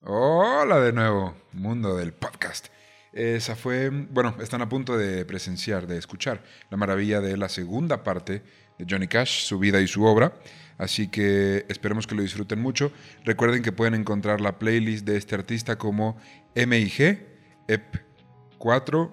Hola de nuevo, mundo del podcast. Esa fue, bueno, están a punto de presenciar, de escuchar la maravilla de la segunda parte de Johnny Cash, su vida y su obra. Así que esperemos que lo disfruten mucho. Recuerden que pueden encontrar la playlist de este artista como MIG, EP4,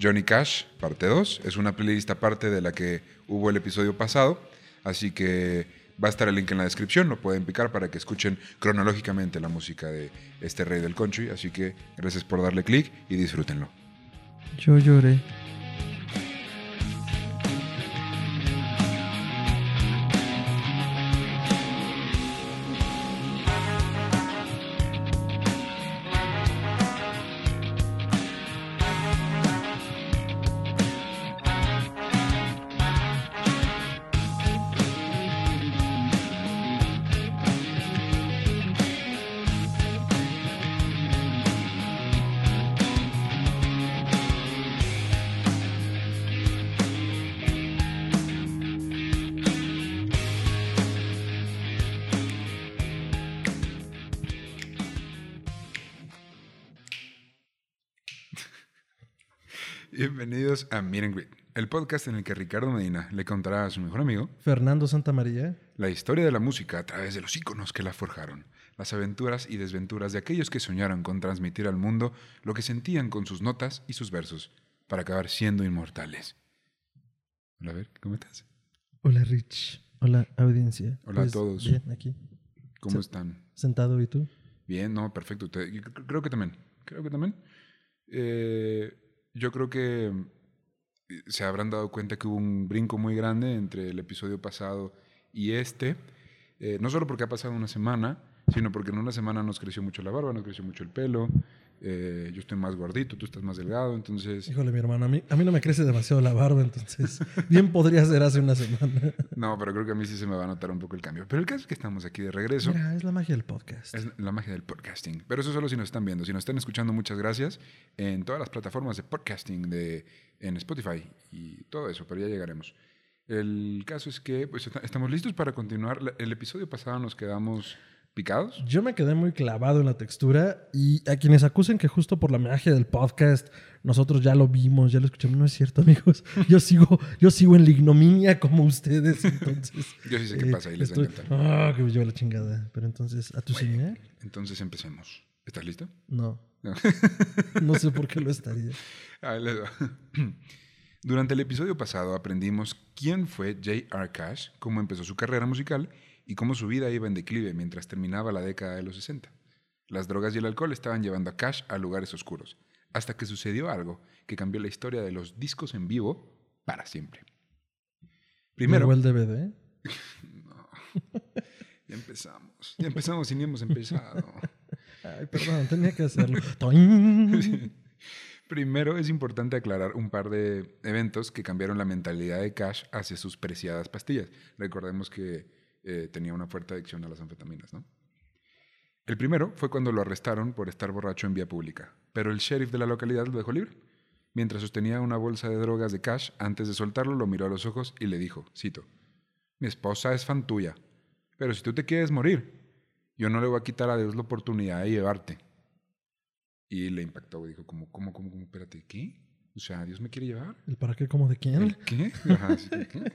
Johnny Cash, parte 2. Es una playlist aparte de la que hubo el episodio pasado. Así que Va a estar el link en la descripción, lo pueden picar para que escuchen cronológicamente la música de este rey del country. Así que gracias por darle click y disfrútenlo. Yo lloré. Miren Greet, el podcast en el que Ricardo Medina le contará a su mejor amigo Fernando Santamaría. la historia de la música a través de los íconos que la forjaron, las aventuras y desventuras de aquellos que soñaron con transmitir al mundo lo que sentían con sus notas y sus versos, para acabar siendo inmortales. Hola, a ver, ¿cómo estás? Hola Rich. Hola audiencia. Hola a Pues, todos. Bien, aquí. ¿Cómo están? Sentado y tú. Bien, no, perfecto. Te- creo que también. Creo que también. Eh, yo creo que se habrán dado cuenta que hubo un brinco muy grande entre el episodio pasado y este. Eh, no solo porque ha pasado una semana, sino porque en una semana nos creció mucho la barba, nos creció mucho el pelo. Eh, yo estoy más gordito, tú estás más delgado, entonces... Híjole, mi hermano, a mí, a mí no me crece demasiado la barba, entonces bien podría ser hace una semana. No, pero creo que a mí sí se me va a notar un poco el cambio. Pero el caso es que estamos aquí de regreso. Mira, es la magia del podcast. Es la magia del podcasting. Pero eso solo si nos están viendo. Si nos están escuchando, muchas gracias. En todas las plataformas de podcasting, de, en Spotify y todo eso, pero ya llegaremos. El caso es que pues, est- estamos listos para continuar. El episodio pasado nos quedamos picados. Yo me quedé muy clavado en la textura y a quienes acusen que justo por la magia del podcast nosotros ya lo vimos, ya lo escuchamos, no es cierto, amigos. Yo sigo, yo sigo en la ignominia como ustedes, entonces. Yo sí sé qué eh, pasa y les va a estoy- encantar. Ah, que me lleva la chingada. Pero entonces, ¿a tu señal? Entonces empecemos. ¿Estás listo? No. No. No sé por qué lo estaría. Ahí les va. Durante el episodio pasado aprendimos quién fue J.R. Cash, cómo empezó su carrera musical y cómo su vida iba en declive mientras terminaba la década de los 60. Las drogas y el alcohol estaban llevando a Cash a lugares oscuros, hasta que sucedió algo que cambió la historia de los discos en vivo para siempre. Primero, el DVD. ya empezamos. Ya empezamos y ni hemos empezado. Ay, perdón, tenía que hacerlo. Primero es importante aclarar un par de eventos que cambiaron la mentalidad de Cash hacia sus preciadas pastillas. Recordemos que eh, tenía una fuerte adicción a las anfetaminas, ¿no? El primero fue cuando lo arrestaron por estar borracho en vía pública, pero el sheriff de la localidad lo dejó libre. Mientras sostenía una bolsa de drogas de Cash, antes de soltarlo lo miró a los ojos y le dijo, cito, mi esposa es fan tuya, pero si tú te quieres morir, yo no le voy a quitar a Dios la oportunidad de llevarte. Y le impactó. Dijo, como, ¿cómo, cómo, cómo? Espérate, ¿qué? O sea, ¿Dios me quiere llevar? ¿El para qué? ¿Cómo de quién? ¿El qué? Ajá, sí, ¿qué?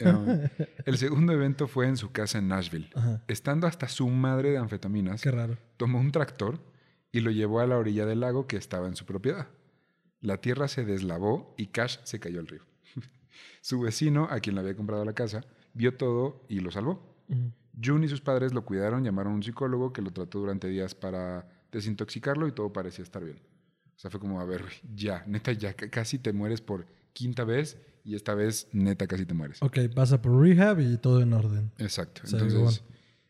Eh, el segundo evento fue en su casa en Nashville. Ajá. Estando hasta su madre de anfetaminas, Qué raro. tomó un tractor y lo llevó a la orilla del lago que estaba en su propiedad. La tierra se deslavó y Cash se cayó al río. su vecino, a quien le había comprado la casa, vio todo y lo salvó. June y sus padres lo cuidaron, llamaron a un psicólogo que lo trató durante días para desintoxicarlo y todo parecía estar bien. O sea, fue como, a ver, ya, neta, ya ca- casi te mueres por quinta vez y esta vez, neta, casi te mueres. Ok, pasa por rehab y todo en orden. Exacto. Entonces,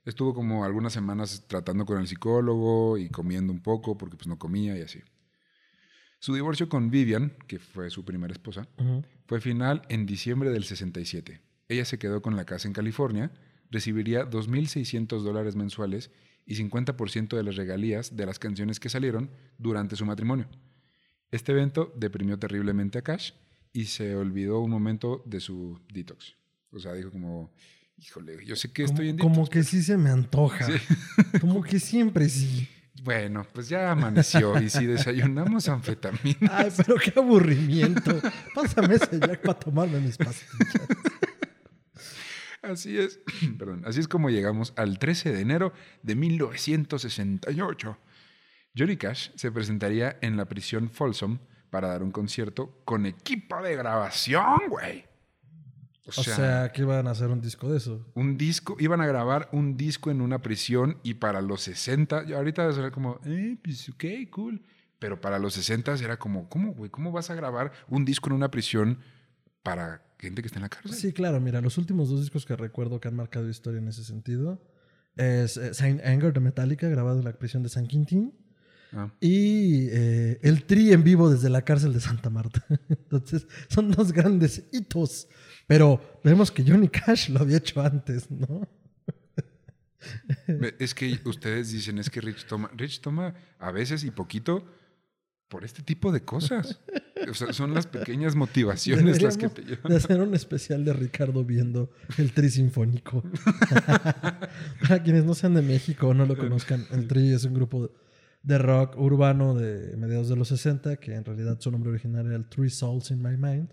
estuvo como algunas semanas tratando con el psicólogo y comiendo un poco porque pues no comía y así. Su divorcio con Vivian, que fue su primera esposa, fue final en diciembre del 67. Ella se quedó con la casa en California, recibiría 2.600 dólares mensuales y 50% de las regalías de las canciones que salieron durante su matrimonio. Este evento deprimió terriblemente a Cash y se olvidó un momento de su detox. O sea, dijo como, Híjole, yo sé que Como, estoy en como que sí se me antoja. Como que siempre sí. Bueno, pues ya amaneció y si desayunamos anfetamina. Ay, pero qué aburrimiento. Pásame ese Jack para tomarme mis pastillas. Así es, perdón, así es como llegamos al 13 de enero de 1968. Johnny Cash se presentaría en la prisión Folsom para dar un concierto con equipo de grabación, güey. O sea, que iban a hacer un disco de eso. un disco, iban a grabar un disco en una prisión y para los 60, y ahorita a sonar como, eh, pues ok, cool. Pero para los 60 era como, ¿cómo, güey? ¿Cómo vas a grabar un disco en una prisión para gente que está en la cárcel? Sí, claro, mira, los últimos dos discos que recuerdo que han marcado historia en ese sentido es eh, Saint Anger de Metallica, grabado en la prisión de San Quintín, Ah, y eh, el Tri en vivo desde la cárcel de Santa Marta. Entonces, son dos grandes hitos. Pero vemos que Johnny Cash lo había hecho antes, ¿no? es que ustedes dicen, es que Rich toma, Rich toma a veces y poquito por este tipo de cosas. O sea, son las pequeñas motivaciones las que te llevan. de hacer un especial de Ricardo viendo el Tri Sinfónico. Para quienes no sean de México o no lo conozcan, el Tri es un grupo de rock urbano de mediados de los 60, que en realidad su nombre original era el Three Souls in My Mind.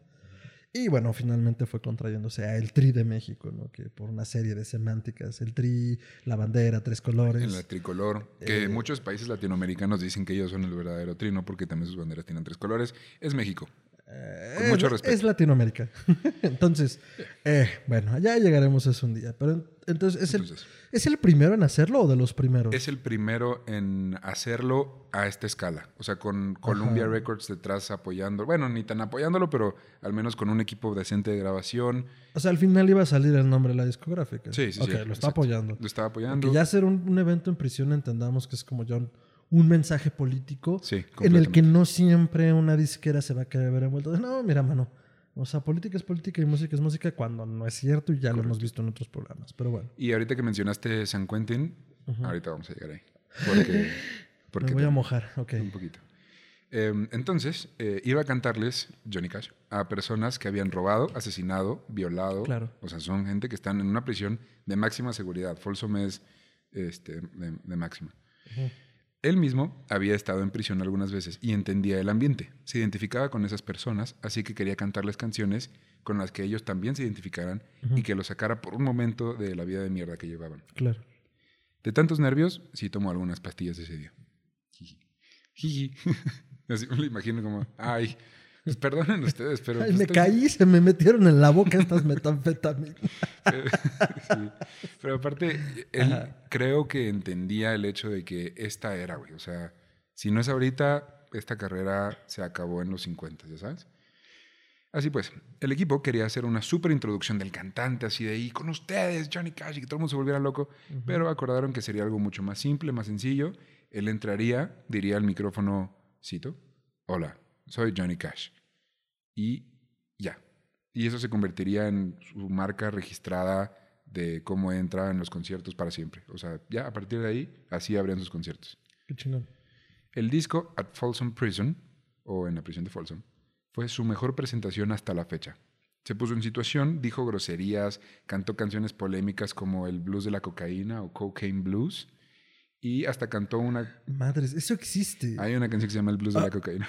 Y bueno, finalmente fue contrayéndose a el Tri de México, ¿no? Que por una serie de semánticas, el Tri, la bandera, tres colores. En la tricolor, que Eh, muchos países latinoamericanos dicen que ellos son el verdadero trino porque también sus banderas tienen tres colores. Es México. Eh, Con mucho es- respeto. Es Latinoamérica. entonces, eh, bueno, ya llegaremos a eso un día. Pero en- entonces, ¿es el, ¿es el primero en hacerlo o de los primeros? es el primero en hacerlo a esta escala. O sea, con Columbia Ajá. Records detrás apoyando. Bueno, ni tan apoyándolo, pero al menos con un equipo decente de grabación. O sea, al final iba a salir el nombre de la discográfica. Sí, sí, sí. lo está exacto. apoyando. Lo estaba apoyando. Porque ya hacer un, un evento en prisión entendamos que es como ya un, mensaje político Sí, en el que no siempre una disquera se va a querer ver envuelto. de, No, mira, mano. O sea, política es política y música es música cuando no es cierto y ya lo hemos visto en otros programas. Pero bueno, Y ahorita que mencionaste San Quentin, ahorita vamos a llegar ahí. Porque, porque me voy a mojar. Ok. Un poquito. Eh, entonces, eh, iba a cantarles Johnny Cash a personas que habían robado, asesinado, violado. Claro. O sea, son gente que están en una prisión de máxima seguridad. Folsom es este, de, de máxima. Él mismo había estado en prisión algunas veces y entendía el ambiente. Se identificaba con esas personas, así que quería cantarles canciones con las que ellos también se identificaran y que los sacara por un momento de la vida de mierda que llevaban. Claro. De tantos nervios, sí tomó algunas pastillas ese día. Jiji. Jiji. Así me lo imagino como, ay, pues perdonen ustedes, pero... Ay, pues me estoy- caí, se me metieron en la boca estas metanfetaminas. Sí. Pero aparte, él Ajá. creo que entendía el hecho de que esta era, güey. O sea, si no es ahorita, esta carrera se acabó en los 50, ¿ya sabes? Así pues, el equipo quería hacer una súper introducción del cantante, así de ahí, con ustedes, Johnny Cash, y que todo el mundo se volviera loco, pero acordaron que sería algo mucho más simple, más sencillo. Él entraría, diría al micrófono, cito, hola, soy Johnny Cash. Y ya. Y eso se convertiría en su marca registrada de cómo entra en los conciertos para siempre. O sea, ya a partir de ahí, así abrían sus conciertos. Qué chingón. El disco At Folsom Prison, o en la prisión de Folsom, fue su mejor presentación hasta la fecha. Se puso en situación, dijo groserías, cantó canciones polémicas como el blues de la cocaína o Cocaine Blues, y hasta cantó una... Madres, eso existe. Hay una canción que se llama El blues de la cocaína.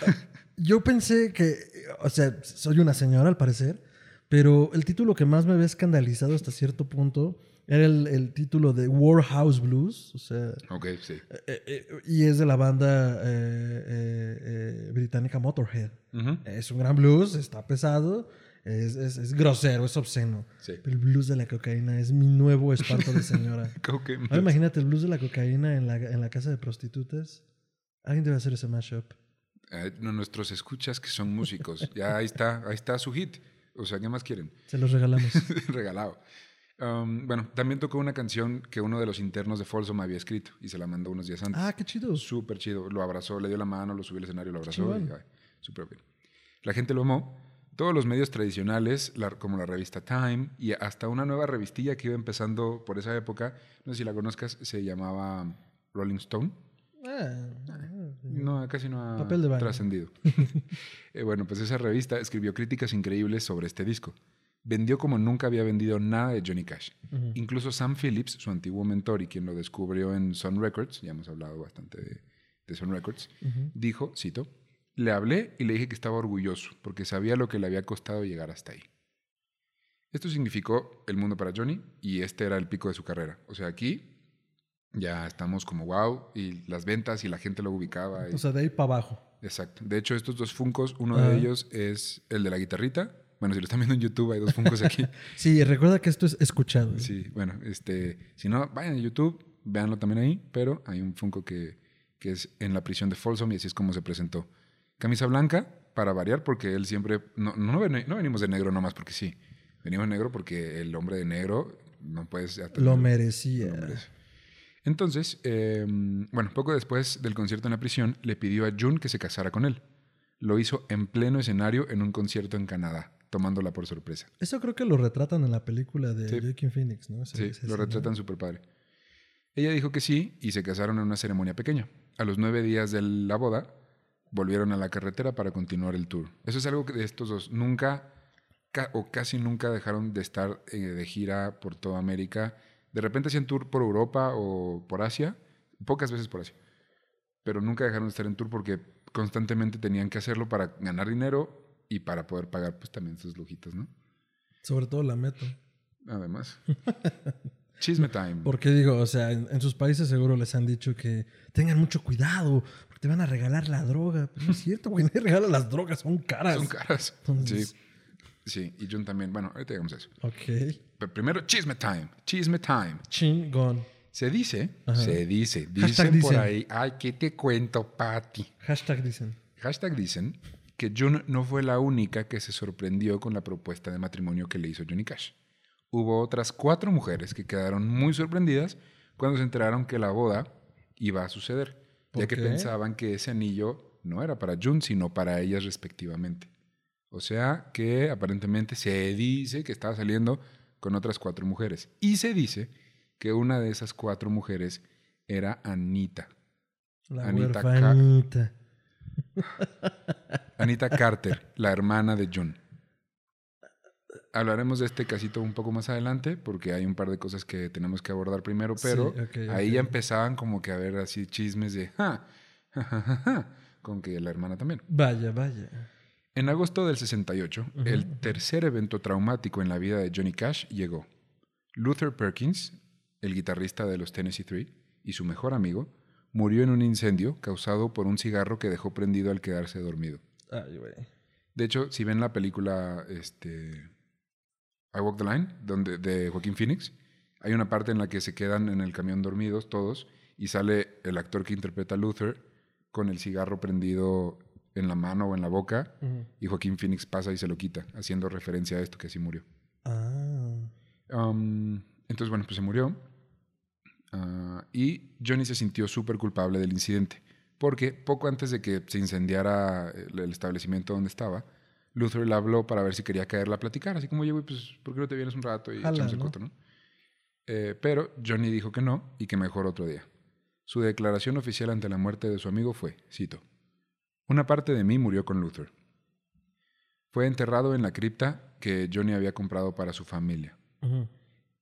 Yo pensé que, o sea, soy una señora al parecer, pero el título que más me había escandalizado hasta cierto punto era el, el título de Warhouse Blues, o sea, ok, sí. eh, eh, y es de la banda eh, eh, eh, británica Motorhead. Ujú. Es un gran blues, está pesado, es, es- es grosero, es obsceno. Sí. El blues de la cocaína es mi nuevo espanto de señora. Ahora imagínate el blues de la cocaína en la, en la casa de prostitutas. Alguien debe hacer ese mashup. Eh, no, nuestros escuchas que son músicos. Ya ahí está, ahí está su hit. O sea, ¿qué más quieren? Se los regalamos. Regalado. Um, bueno, también tocó una canción que uno de los internos de Folsom había escrito y se la mandó unos días antes. ah, qué chido. Súper chido. Lo abrazó, le dio la mano, lo subió al escenario, lo abrazó. Súper bien. La gente lo amó. Todos los medios tradicionales, la- como la revista Time y hasta una nueva revistilla que iba empezando por esa época, no sé si la conozcas, se llamaba Rolling Stone. Ah, No, casi no ha Papel de baño. trascendido. Eh, bueno, pues esa revista escribió críticas increíbles sobre este disco. vendió como nunca había vendido nada de Johnny Cash. Incluso Sam Phillips, su antiguo mentor y quien lo descubrió en Sun Records, ya hemos hablado bastante de, de Sun Records, dijo, cito, le hablé y le dije que estaba orgulloso porque sabía lo que le había costado llegar hasta ahí. Esto significó el mundo para Johnny y este era el pico de su carrera. O sea, aquí ya estamos como wow y las ventas y la gente lo ubicaba. y- O sea, de ahí para abajo. Exacto. De hecho, estos dos Funcos, uno de ellos es el de la guitarrita. Bueno, si lo están viendo en YouTube, hay dos Funcos aquí. Sí, recuerda que esto es escuchado. ¿eh? Sí, bueno, este, si no, vayan a YouTube, véanlo también ahí, pero hay un Funko que, que es en la prisión de Folsom y así es como se presentó. Camisa blanca, para variar, porque él siempre, no, no, no venimos de negro nomás porque sí, venimos de negro porque el hombre de negro no puedes... Lo merecía. lo. Entonces, eh, bueno, poco después del concierto en la prisión, le pidió a June que se casara con él. Lo hizo en pleno escenario en un concierto en Canadá, tomándola por sorpresa. Eso creo que lo retratan en la película de Sí. Joaquin Phoenix, ¿no? Ese- Sí, ese lo retratan súper padre. Ella dijo que sí y se casaron en una ceremonia pequeña. A los nueve días de la boda, volvieron a la carretera para continuar el tour. Eso es algo que de estos dos nunca ca- o casi nunca dejaron de estar eh, de gira por toda América. De repente hacían tour por Europa o por Asia, pocas veces por Asia. Pero nunca dejaron de estar en tour porque constantemente tenían que hacerlo para ganar dinero y para poder pagar pues también sus lujitos, ¿no? Sobre todo la meto. Además. Chisme time. Porque digo, o sea, en, en sus países seguro les han dicho que tengan mucho cuidado, porque te van a regalar la droga. Pero no es cierto, güey, nadie regala las drogas, son caras. Son caras. Entonces- Sí. Sí, y Jun también. Bueno, ahorita llegamos a eso. Ok. Pero primero, chisme time. Chisme time. Chingón. Se dice, Ajá. se dice, Hashtag dicen por dicen. ahí, ay, ¿qué te cuento, Patty? Hashtag dicen. Hashtag dicen que Jun no fue la única que se sorprendió con la propuesta de matrimonio que le hizo Johnny Cash. Hubo otras cuatro mujeres que quedaron muy sorprendidas cuando se enteraron que la boda iba a suceder, ¿Por ya que pensaban que ese anillo no era para Jun, sino para ellas respectivamente. O sea que aparentemente se dice que estaba saliendo con otras cuatro mujeres. Y se dice que una de esas cuatro mujeres era Anita. La Anita. Anita Carter, la hermana de June. Hablaremos de este casito un poco más adelante porque hay un par de cosas que tenemos que abordar primero, pero Sí, ahí ya empezaban como que a ver así chismes de ja, ja, ja, ja, ja", con que la hermana también. Vaya, vaya. En agosto del 68, el tercer evento traumático en la vida de Johnny Cash llegó. Luther Perkins, el guitarrista de los Tennessee Three, y su mejor amigo, murió en un incendio causado por un cigarro que dejó prendido al quedarse dormido. Ay, güey. De hecho, si ven la película este, I Walk the Line, donde, de Joaquín Phoenix, hay una parte en la que se quedan en el camión dormidos todos y sale el actor que interpreta a Luther con el cigarro prendido en la mano o en la boca y Joaquín Phoenix pasa y se lo quita, haciendo referencia a esto que así murió. Ah. Um, entonces, bueno, pues se murió. Ah, y Johnny se sintió súper culpable del incidente. Porque poco antes de que se incendiara el establecimiento donde estaba, Luther le habló para ver si quería caerla a platicar. Así como, oye, güey, pues, ¿por qué no te vienes un rato y echamos el ¿no? coto, no? Eh, pero Johnny dijo que no y que mejor otro día. Su declaración oficial ante la muerte de su amigo fue, cito, Una parte de mí murió con Luther. Fue enterrado en la cripta que Johnny había comprado para su familia. Ujú.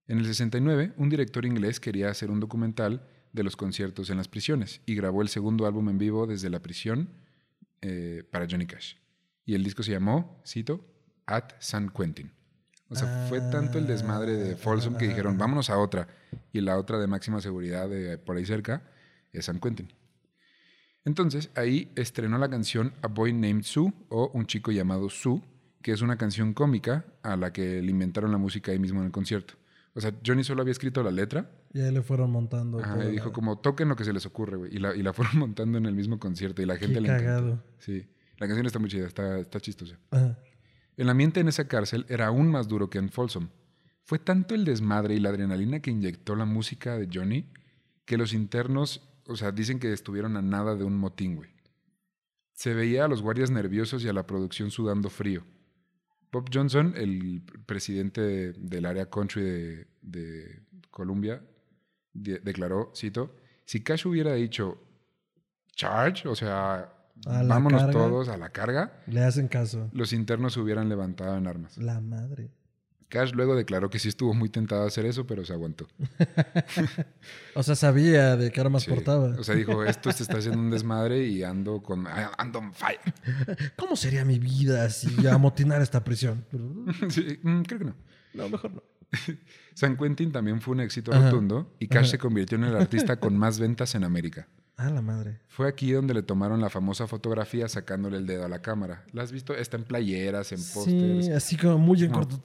En el 69, un director inglés quería hacer un documental de los conciertos en las prisiones y grabó el segundo álbum en vivo desde la prisión eh, para Johnny Cash. Y el disco se llamó, cito, At San Quentin. O sea, fue tanto el desmadre de Folsom que dijeron, vámonos a otra. Y la otra de máxima seguridad de por ahí cerca es San Quentin. Entonces, ahí estrenó la canción A Boy Named Sue o Un chico llamado Sue, que es una canción cómica a la que le inventaron la música ahí mismo en el concierto. O sea, Johnny solo había escrito la letra Y ahí le fueron montando. ajá, y dijo la- como toquen lo que se les ocurre, güey. Y la, y la fueron montando en el mismo concierto y la gente Qué le encantó. cagado. Sí, la canción está muy chida, está, está chistosa. Ajá. El ambiente en esa cárcel era aún más duro que en Folsom. Fue tanto el desmadre y la adrenalina que inyectó la música de Johnny que los internos, o sea, dicen que estuvieron a nada de un motín, güey. Se veía a los guardias nerviosos y a la producción sudando frío. Bob Johnson, el presidente de- del área country de, de Columbia, de- declaró, cito, si Cash hubiera dicho charge, o sea, A la vámonos carga. todos a la carga, Le hacen caso. los internos se hubieran levantado en armas. La madre. Cash luego declaró que sí estuvo muy tentado a hacer eso, pero se aguantó. O sea, sabía de qué armas Sí. portaba. O sea, dijo, esto se está haciendo un desmadre y ando con ando on fire. ¿Cómo sería mi vida si amotinar esta prisión? Sí, mm, creo que no. No, mejor no. San Quentin también fue un éxito Ajá. rotundo y Cash se convirtió en el artista con más ventas en América. Ah, la madre. Fue aquí donde le tomaron la famosa fotografía sacándole el dedo a la cámara. ¿La has visto? Está en playeras, en pósters. Sí, así como muy en corto.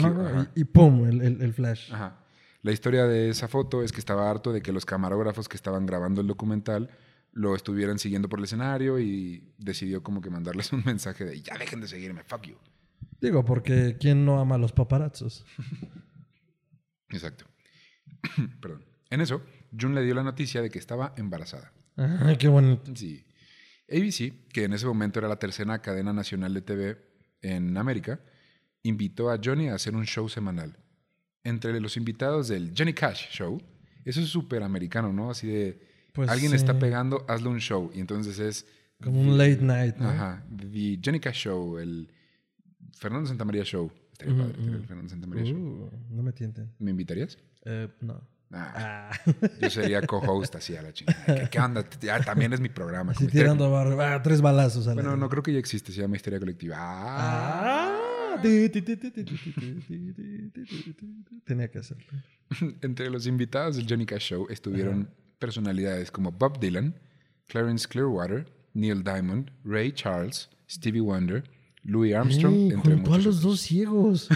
¿no? y, y pum, el, el- el flash. Ajá. La historia de esa foto es que estaba harto de que los camarógrafos que estaban grabando el documental lo estuvieran siguiendo por el escenario y decidió como que mandarles un mensaje de ya dejen de seguirme, fuck you. Digo, porque ¿quién no ama a los paparazzos? Exacto. Perdón. En eso, June le dio la noticia de que estaba embarazada. Ay, qué bonito. Sí. ABC, que en ese momento era la tercera cadena nacional de TV en América, invitó a Johnny a hacer un show semanal. Entre los invitados del Johnny Cash Show, eso es súper americano, ¿no? Así de, Pues alguien sí. está pegando, hazle un show. Y entonces es... Como un late night, ¿no? Ajá. The Johnny Cash Show, el Fernando Santamaría Show. Estaría Ujú, padre el. Fernando Santamaría Show. Uh, no me tienten. ¿Me invitarías? Eh, no. Yo sería co-host así a la chingada. ¿Qué, qué onda? También es mi programa. Sí, tirando barro. Tres balazos. A bueno, no creo que ya existe. Se llama Historia Colectiva. Ah. Tenía que hacerlo. Entre los invitados del Johnny Cash Show estuvieron personalidades como Bob Dylan, Clarence Clearwater, Neil Diamond, Ray Charles, Stevie Wonder, Louis Armstrong, entre muchos a los dos ciegos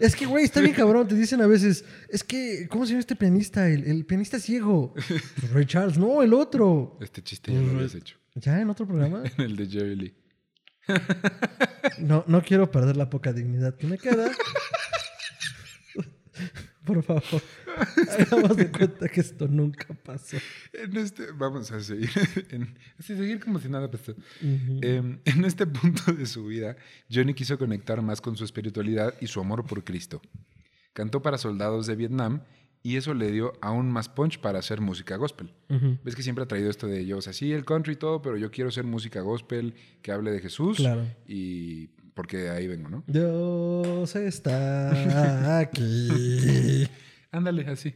es que, güey, está bien cabrón. Te dicen a veces, es que, ¿cómo se llama este pianista? El, el pianista ciego. Pues, Ray Charles, no, el otro. Este chiste ya lo habías hecho. ¿Ya en otro programa? En el de Jerry Lee. No, no quiero perder la poca dignidad que me queda. Por favor, hagamos de cuenta que esto nunca pasó. En este, vamos a seguir. En, así seguir como si nada pasó. Ujú. Eh, en este punto de su vida, Johnny quiso conectar más con su espiritualidad y su amor por Cristo. Cantó para soldados de Vietnam y eso le dio aún más punch para hacer música gospel. Ves que siempre ha traído esto de yo, o sea, sí, el country y todo, pero yo quiero hacer música gospel que hable de Jesús. Claro. Y porque ahí vengo, ¿no? Dios está aquí. Ándale, así.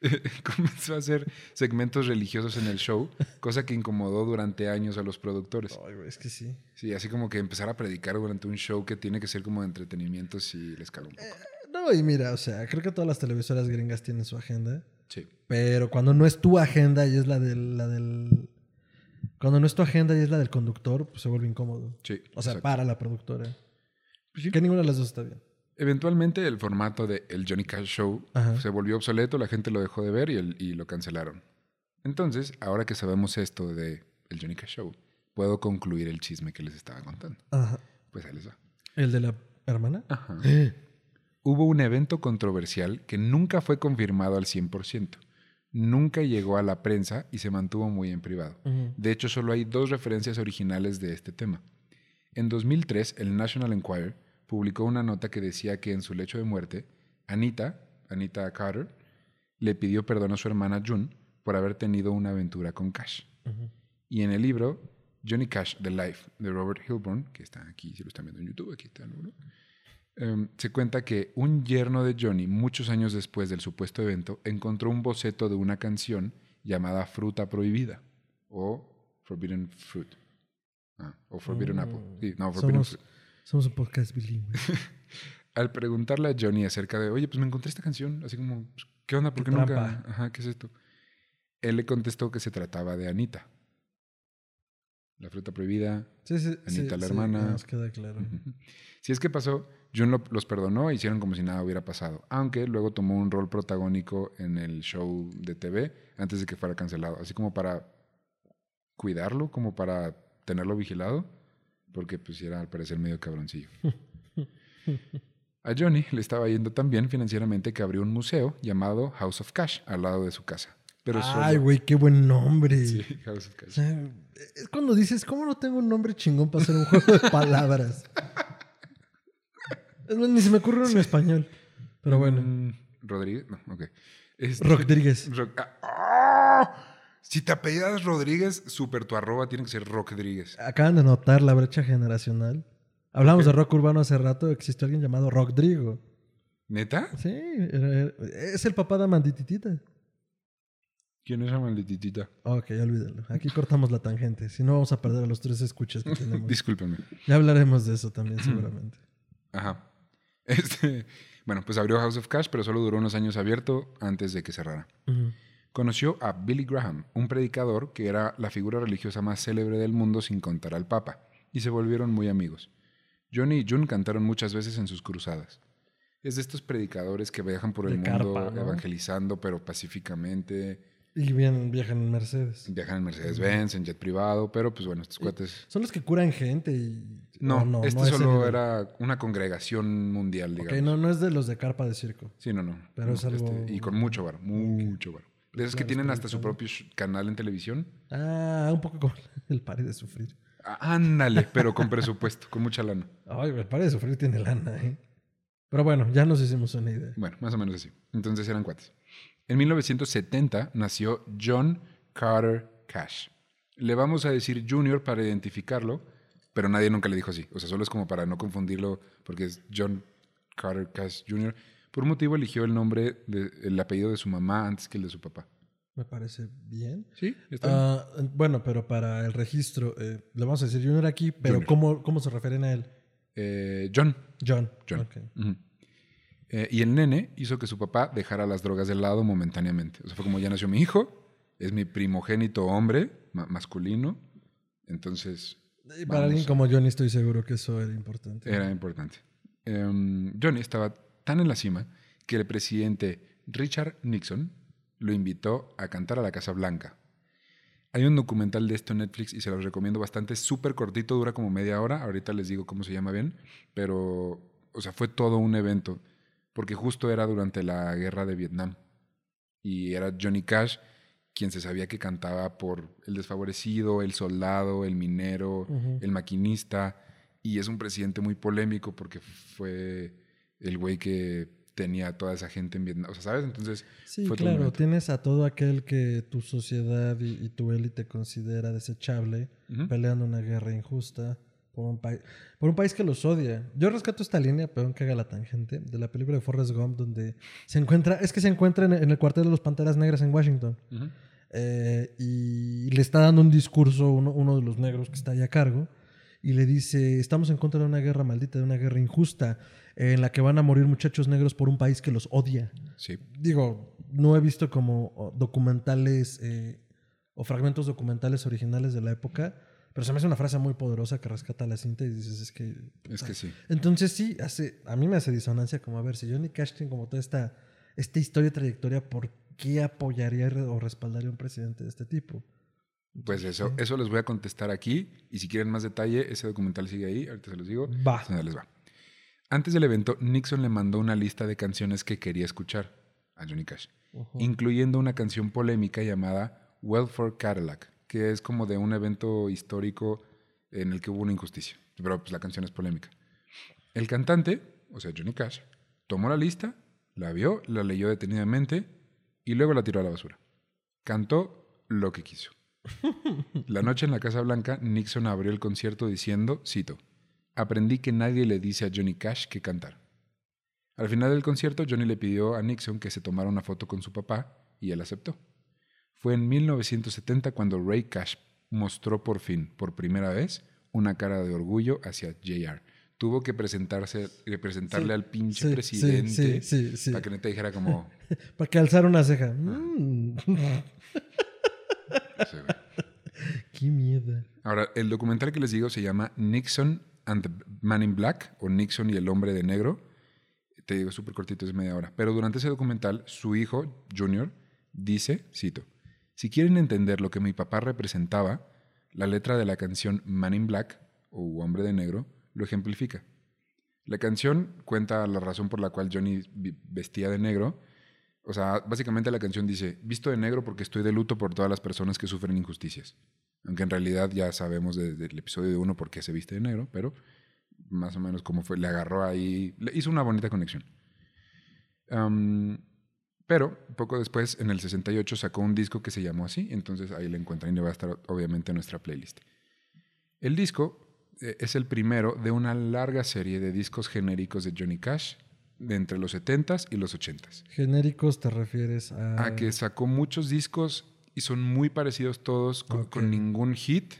Comenzó a hacer segmentos religiosos en el show, cosa que incomodó durante años a los productores. Ay, güey, es que sí. Sí, así como que empezar a predicar durante un show que tiene que ser como de entretenimiento si les caga un poco. No, y mira, o sea, creo que todas las televisoras gringas tienen su agenda. Sí. Pero cuando no es tu agenda y es la del, la del. Cuando no es tu agenda y es la del conductor, pues se vuelve incómodo. Sí. O sea, exacto. para la productora. Pues sí. Que ninguna de las dos está bien. Eventualmente el formato de El Johnny Cash Show Ajá. se volvió obsoleto, la gente lo dejó de ver y, el- y lo cancelaron. Entonces, ahora que sabemos esto de El Johnny Cash Show, puedo concluir el chisme que les estaba contando. Ajá. Pues ahí les va. ¿El de la hermana? Ajá. Hubo un evento controversial que nunca fue confirmado al 100%. Nunca llegó a la prensa y se mantuvo muy en privado. De hecho, solo hay dos referencias originales de este tema. En 2003, el National Enquirer publicó una nota que decía que en su lecho de muerte, Anita, Anita Carter, le pidió perdón a su hermana June por haber tenido una aventura con Cash. Y en el libro Johnny Cash, The Life, de Robert Hilburn, que está aquí, si lo están viendo en YouTube, aquí está el libro, em, se cuenta que un yerno de Johnny, muchos años después del supuesto evento, encontró un boceto de una canción llamada Fruta Prohibida o Forbidden Fruit. Ah, o Forbidden Mm. Apple. Sí, no, Forbidden Somos, Fruit. Somos un podcast bilingüe. Al preguntarle a Johnny acerca de, oye, pues me encontré esta canción, así como, pues, ¿qué onda? ¿Por Qué qué nunca? Ajá, ¿qué es esto? Él le contestó que se trataba de Anita. La fruta prohibida, Sí, sí, Anita, sí, la sí, hermana. Nos queda claro. Si es que pasó, June lo- los perdonó e hicieron como si nada hubiera pasado, aunque luego tomó un rol protagónico en el show de TV antes de que fuera cancelado, así como para cuidarlo, como para tenerlo vigilado, porque pues sí era al parecer medio cabroncillo. A Johnny le estaba yendo tan bien financieramente que abrió un museo llamado House of Cash al lado de su casa. Pero Ay, solo- güey, qué buen nombre. Sí, House of O Cash. sea, es cuando dices, ¿cómo no tengo un nombre chingón para hacer un juego de palabras? Es más, ni se me ocurre uno en español. Pero bueno. Mm, Rodríguez, no, ok. Este- Rodríguez. Ro- ah, ¡ah! Si te apellidas Rodríguez, super tu arroba tiene que ser Rodríguez. Acaban de notar la brecha generacional. Hablamos de rock urbano hace rato, existió alguien llamado Rodrigo. ¿Neta? Sí, es el papá de Amandititita. ¿Quién es esa malditita? Ok, olvídalo. Aquí cortamos la tangente. Si no, vamos a perder a los tres escuchas que tenemos. Discúlpenme. Ya hablaremos de eso también, seguramente. Ajá. Este, bueno, pues abrió House of Cash, pero solo duró unos años abierto antes de que cerrara. Ujú. Conoció a Billy Graham, un predicador que era la figura religiosa más célebre del mundo sin contar al Papa, y se volvieron muy amigos. Johnny y June cantaron muchas veces en sus cruzadas. Es de estos predicadores que viajan por el De mundo carpa, ¿no? evangelizando, pero pacíficamente. Y bien, viajan en Mercedes. Viajan en Mercedes-Benz, en jet privado, pero pues bueno, estos cuates... Son los que curan gente y... No, o este a ese solo era una congregación mundial, digamos. Ok, no, no es de los de carpa de circo. Sí, no, no. Pero No, es algo- este, y con mucho varo, mucho varo. De esos que tienen hasta su propio canal en televisión. Ah, un poco como el pare de sufrir. Ah, Ándale, pero con presupuesto, con mucha lana. Ay, el pare de sufrir tiene lana, ¿eh? Pero bueno, ya nos hicimos una idea. Bueno, más o menos así. Entonces eran cuates. En 1970 nació John Carter Cash. Le vamos a decir Junior para identificarlo, pero nadie nunca le dijo así. O sea, solo es como para no confundirlo, porque es John Carter Cash Jr. Por un motivo eligió el nombre, de- el apellido de su mamá antes que el de su papá. Me parece bien. Sí, está bien. Ah, bueno, pero para el registro, eh, le vamos a decir Junior aquí, pero Junior. ¿cómo, ¿cómo se refieren a él? Eh, John. John. John. Eh, y el nene hizo que su papá dejara las drogas de lado momentáneamente. O sea, fue como ya nació mi hijo, es mi primogénito hombre, ma- masculino. Entonces, Y para alguien como Johnny estoy seguro que eso era importante. era importante. Em, Johnny estaba tan en la cima que el presidente Richard Nixon lo invitó a cantar a la Casa Blanca. Hay un documental de esto en Netflix y se los recomiendo bastante. Es súper cortito, dura como media hora. Ahorita les digo cómo se llama bien. Pero, o sea, fue todo un evento. Porque justo era durante la guerra de Vietnam. Y era Johnny Cash quien se sabía que cantaba por el desfavorecido, el soldado, el minero, el maquinista. Y es un presidente muy polémico porque fue el güey que tenía a toda esa gente en Vietnam. O sea, ¿sabes? Entonces, Sí, fue claro, tienes a todo aquel que tu sociedad y, y tu élite considera desechable, peleando una guerra injusta por un, país por un país que los odia. Yo rescato esta línea, perdón que haga la tangente, de la película de Forrest Gump, donde se encuentra, es que se encuentra en, en el cuartel de los Panteras Negras en Washington. Eh, y le está dando un discurso uno, uno de los negros que está ahí a cargo y le dice, estamos en contra de una guerra maldita, de una guerra injusta, en la que van a morir muchachos negros por un país que los odia. Sí. Digo, no he visto como documentales eh, o fragmentos documentales originales de la época, pero se me hace una frase muy poderosa que rescata la cinta y dices, es que... Es que sí. Entonces sí, hace, a mí me hace disonancia como, a ver, si Johnny Cash tiene como toda esta, esta historia y trayectoria, ¿por qué apoyaría o respaldaría a un presidente de este tipo? Pues eso, eso les voy a contestar aquí. Y si quieren más detalle, ese documental sigue ahí. Ahorita se los digo. Va. Se les va. Antes del evento, Nixon le mandó una lista de canciones que quería escuchar a Johnny Cash, incluyendo una canción polémica llamada Welfare Cadillac, que es como de un evento histórico en el que hubo una injusticia. Pero pues la canción es polémica. El cantante, o sea, Johnny Cash, tomó la lista, la vio, la leyó detenidamente y luego la tiró a la basura. Cantó lo que quiso. La noche en la Casa Blanca, Nixon abrió el concierto diciendo, cito, aprendí que nadie le dice a Johnny Cash que cantar. Al final del concierto, Johnny le pidió a Nixon que se tomara una foto con su papá y él aceptó. Fue en 1970 cuando Ray Cash mostró por fin, por primera vez, una cara de orgullo hacia JR. Tuvo que presentarse, eh, presentarle Sí, al pinche sí, presidente sí, sí, sí. para que neta dijera como... Para que alzara una ceja. Mm. Qué miedo. Ahora, el documental que les digo se llama Nixon and the Man in Black o Nixon y el hombre de negro. Te digo súper cortito, es media hora. Pero durante ese documental, su hijo, Junior, dice, cito, si quieren entender lo que mi papá representaba, la letra de la canción Man in Black o Hombre de Negro lo ejemplifica. La canción cuenta la razón por la cual Johnny vestía de negro. O sea, básicamente la canción dice, visto de negro porque estoy de luto por todas las personas que sufren injusticias. Aunque en realidad ya sabemos desde el episodio de uno por qué se viste de negro, pero más o menos como fue, le agarró ahí, le hizo una bonita conexión. Am, pero poco después, en el 68, sacó un disco que se llamó así, entonces ahí le encuentran y le va a estar obviamente en nuestra playlist. El disco eh, es el primero de una larga serie de discos genéricos de Johnny Cash de entre los 70s y los 80s. Genéricos te refieres a... A que sacó muchos discos y son muy parecidos todos, con, ningún hit,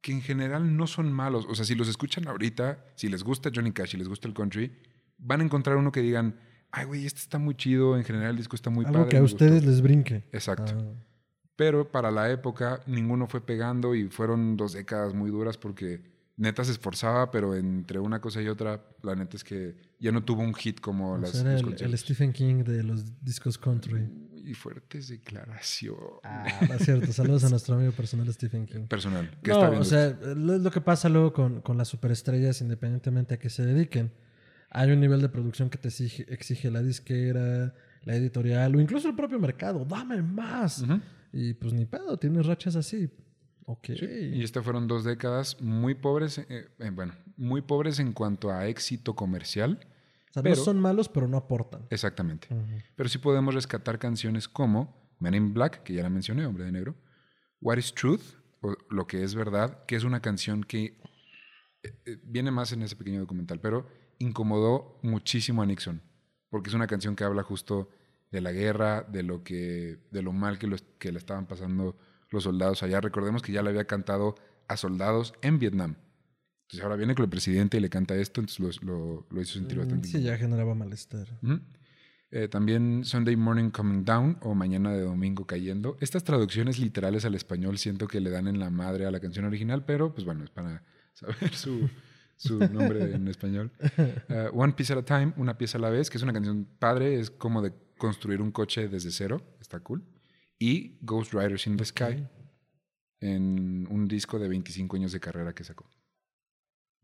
que en general no son malos. O sea, si los escuchan ahorita, si les gusta Johnny Cash y les gusta el country, van a encontrar uno que digan, ay, güey, este está muy chido, en general el disco está muy Algo padre. que a ustedes gustó". les brinque. Exacto. Ah, Pero para la época ninguno fue pegando y fueron dos décadas muy duras porque neta se esforzaba, pero entre una cosa y otra, la neta es que ya no tuvo un hit como o las sea, era los el. Stephen King de los discos country. Y fuertes declaraciones. Ah, no es cierto. Saludos a nuestro amigo personal Stephen King. Personal. ¿Qué No, está o sea, lo, lo que pasa luego con, con las superestrellas, independientemente a qué se dediquen, hay un nivel de producción que te exige, exige la disquera, la editorial o incluso el propio mercado. ¡Dame más! Y pues ni pedo, tienes rachas así. Ok. Sí, Y estas fueron dos décadas muy pobres, eh, eh, bueno, muy pobres en cuanto a éxito comercial. O sea, pero- no son malos, pero no aportan. Exactamente. Pero sí podemos rescatar canciones como Men in Black, que ya la mencioné, Hombre de Negro, What is Truth, o Lo que es verdad, que es una canción que eh, eh, viene más en ese pequeño documental, pero incomodó muchísimo a Nixon, porque es una canción que habla justo de la guerra, de lo que, de lo mal que, los, que le estaban pasando los soldados allá. Recordemos que ya le había cantado a soldados en Vietnam. Entonces ahora viene con el presidente y le canta esto, entonces lo, lo- lo hizo sentir Mm, bastante Sí, ya generaba malestar. Eh, también Sunday Morning Coming Down o Mañana de Domingo Cayendo. Estas traducciones literales al español siento que le dan en la madre a la canción original, pero pues bueno, es para saber su, su nombre en español. Eh, One Piece at a Time, Una pieza a la vez, que es una canción padre, es como de construir un coche desde cero, está cool. Y Ghost Riders in the Sky, en un disco de 25 años de carrera que sacó.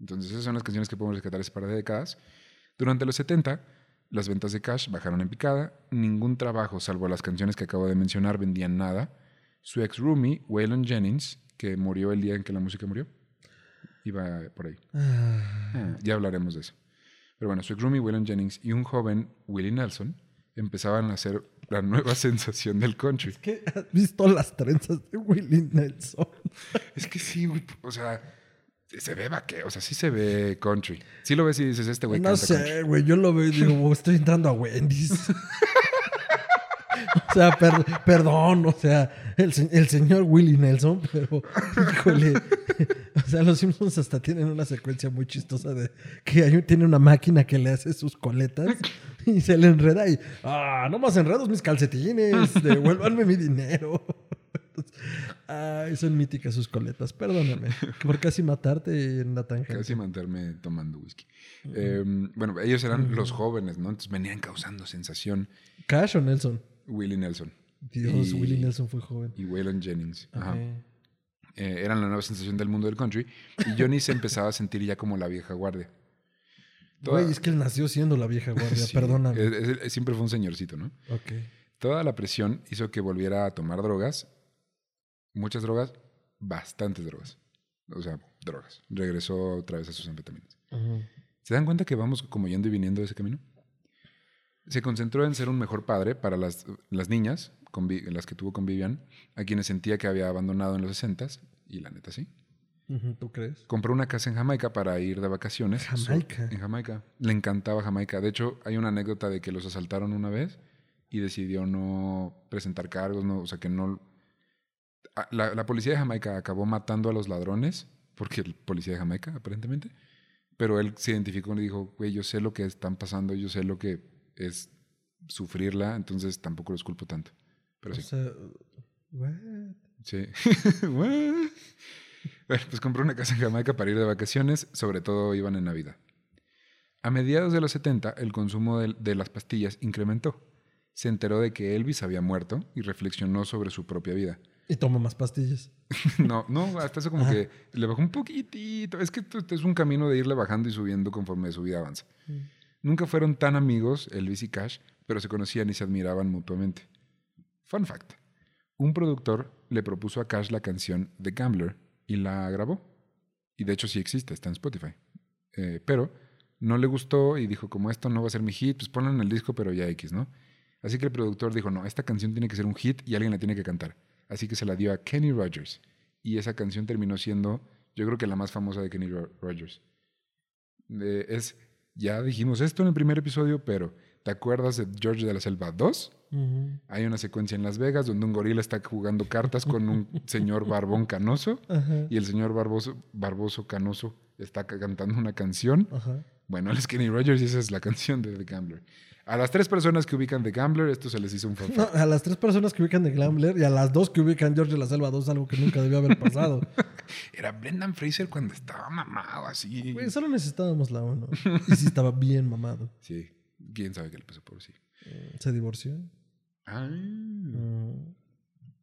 Entonces esas son las canciones que podemos rescatar ese par de décadas. Durante los 70, las ventas de Cash bajaron en picada. Ningún trabajo, salvo las canciones que acabo de mencionar, vendían nada. Su ex roomie, Waylon Jennings, que murió el día en que la música murió, iba por ahí. Ah, ya hablaremos de eso. Pero bueno, su ex roomie, Waylon Jennings, y un joven, Willie Nelson, empezaban a ser la nueva sensación del country. ¿Qué? ¿Has visto las trenzas de Willie Nelson? Es que sí, o sea, se ve vaquero, o sea, sí se ve country. Sí lo ves y dices, este güey no canta country. sé, güey. Yo lo veo y digo, "Oh, estoy entrando a Wendy's. o sea, per- perdón, o sea, el, se- el señor Willie Nelson, pero, híjole. o sea, los Simpsons hasta tienen una secuencia muy chistosa de que hay, un- tiene una máquina que le hace sus coletas y se le enreda y, ah, no más enredos mis calcetines, devuélvanme mi dinero. Ay, son míticas sus coletas, perdóname. Por casi matarte en la tangente. Casi mantenerme tomando whisky. Eh, bueno, ellos eran los jóvenes, ¿no? Entonces venían causando sensación. ¿Cash o Nelson? Willie Nelson Dios, Y- Willie Nelson fue joven. y Waylon Jennings. Ajá. Eh, eran la nueva sensación del mundo del country. Y Johnny se empezaba a sentir ya como la vieja guardia. Toda- Güey, es que él nació siendo la vieja guardia, Sí, perdóname. es- es- es- siempre fue un señorcito, ¿no? Ok. Toda la presión hizo que volviera a tomar drogas. Muchas drogas, bastantes drogas. O sea, drogas. Regresó otra vez a sus anfetaminas. ¿Se dan cuenta que vamos como yendo y viniendo de ese camino? Se concentró en ser un mejor padre para las, las niñas, convi- las que tuvo con Vivian, a quienes sentía que había abandonado en los 60 y la neta sí. ¿Tú crees? Compró una casa en Jamaica para ir de vacaciones. Jamaica. En Jamaica. Le encantaba Jamaica. De hecho, hay una anécdota de que los asaltaron una vez y decidió no presentar cargos, no, o sea que no... Ah, La, la policía de Jamaica acabó matando a los ladrones, porque el policía de Jamaica, aparentemente, pero él se identificó y dijo, güey, yo sé lo que están pasando, yo sé lo que es sufrirla, entonces tampoco los culpo tanto. Pero o sí. sea, what? Sí. What? bueno, pues compró una casa en Jamaica para ir de vacaciones, sobre todo iban en Navidad. A mediados de los 70, el consumo de, de las pastillas incrementó. Se enteró de que Elvis había muerto y reflexionó sobre su propia vida. Y toma más pastillas. No, no, hasta eso como Ajá. que le bajó un poquitito. Es que es un camino de irle bajando y subiendo conforme su vida avanza. Nunca fueron tan amigos Elvis y Cash, pero se conocían y se admiraban mutuamente. Fun fact. Un productor le propuso a Cash la canción The Gambler y la grabó. Y de hecho sí existe, está en Spotify. Eh, pero no le gustó y dijo, como esto no va a ser mi hit, pues ponla en el disco, pero ya X, ¿no? Así que el productor dijo, no, esta canción tiene que ser un hit y alguien la tiene que cantar. Así que se la dio a Kenny Rogers. Y esa canción terminó siendo Yo creo que la más famosa de Kenny Ro- Rogers. Eh, es, ya dijimos esto en el primer episodio, pero ¿te acuerdas de George de la Selva 2? Ujú. Hay una secuencia en Las Vegas donde un gorila está jugando cartas con un señor barbón canoso y el señor barboso, barboso canoso está ca- cantando una canción. Bueno, él es Kenny Rogers y esa es la canción de The Gambler. A las tres personas que ubican The Gambler, esto se les hizo un No, fanfare. a las tres personas que ubican de Glambler y a las dos que ubican George de la Selva 2, algo que nunca debió haber pasado. Era Brendan Fraser cuando estaba mamado así. Solo necesitábamos la uno. Y sí estaba bien mamado. Sí, quién sabe qué le pasó por sí. Eh, Se divorció. Ah.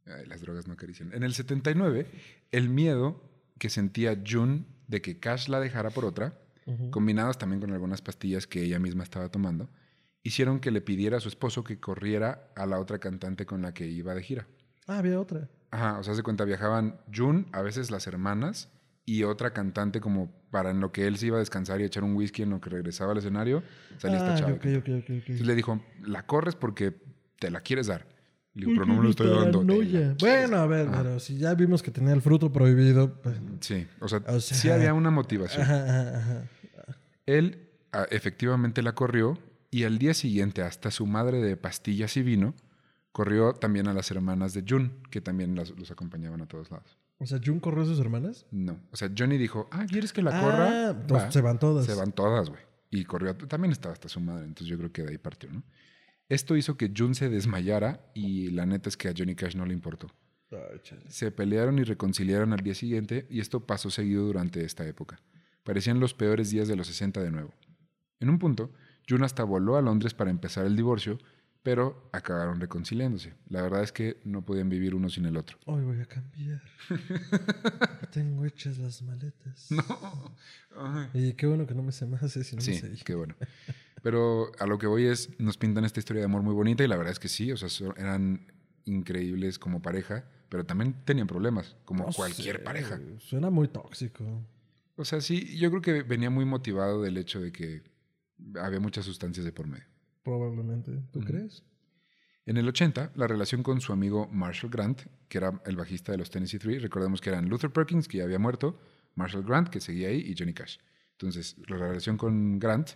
Ay, las drogas no acarician. En el 79, el miedo que sentía June de que Cash la dejara por otra, Ujú. combinados también con algunas pastillas que ella misma estaba tomando, hicieron que le pidiera a su esposo que corriera a la otra cantante con la que iba de gira. Ah, había otra. Ajá, o sea, se cuenta, viajaban June, a veces las hermanas, y otra cantante como para en lo que él se iba a descansar y echar un whisky en lo que regresaba al escenario, salía esta ah, chava. ok, ok, ok, ok. Entonces le dijo, la corres porque te la quieres dar. Le digo, pero no me lo estoy dando. Paranoia. "Te la quieres Bueno, a ver, Ajá. pero si ya vimos que tenía el fruto prohibido, pues... Sí, o sea, O sea, sí había una motivación. Ajá, ajá, ajá. Él ah, efectivamente la corrió y al día siguiente hasta su madre de pastillas y vino corrió también a las hermanas de June, que también las- los acompañaban a todos lados. O sea, ¿Jun corrió a sus hermanas? No, o sea, Johnny dijo, ah, ¿quieres que la Ah, corra? entonces Va". se van todas. Se van todas, güey. Y corrió, también estaba hasta su madre, entonces yo creo que de ahí partió, ¿no? Esto hizo que June se desmayara y la neta es que a Johnny Cash no le importó. Ay. Se pelearon y reconciliaron al día siguiente y esto pasó seguido durante esta época. Parecían los peores días de los 60 de nuevo. En un punto, June hasta voló a Londres para empezar el divorcio, pero acabaron reconciliándose. La verdad es que no podían vivir uno sin el otro. Hoy voy a cambiar. Tengo hechas las maletas. Ay. Y qué bueno que no me sé más, eh, si no me Sí, sé. qué bueno. Pero a lo que voy es, nos pintan esta historia de amor muy bonita y la verdad es que sí, o sea, eran increíbles como pareja, pero también tenían problemas, como No cualquier sé, pareja. Suena muy tóxico. O sea, sí, yo creo que venía muy motivado del hecho de que había muchas sustancias de por medio. Probablemente. ¿Tú crees? En el 80, la relación con su amigo Marshall Grant, que era el bajista de los Tennessee Three, recordemos que eran Luther Perkins, que ya había muerto, Marshall Grant, que seguía ahí, y Johnny Cash. Entonces, la relación con Grant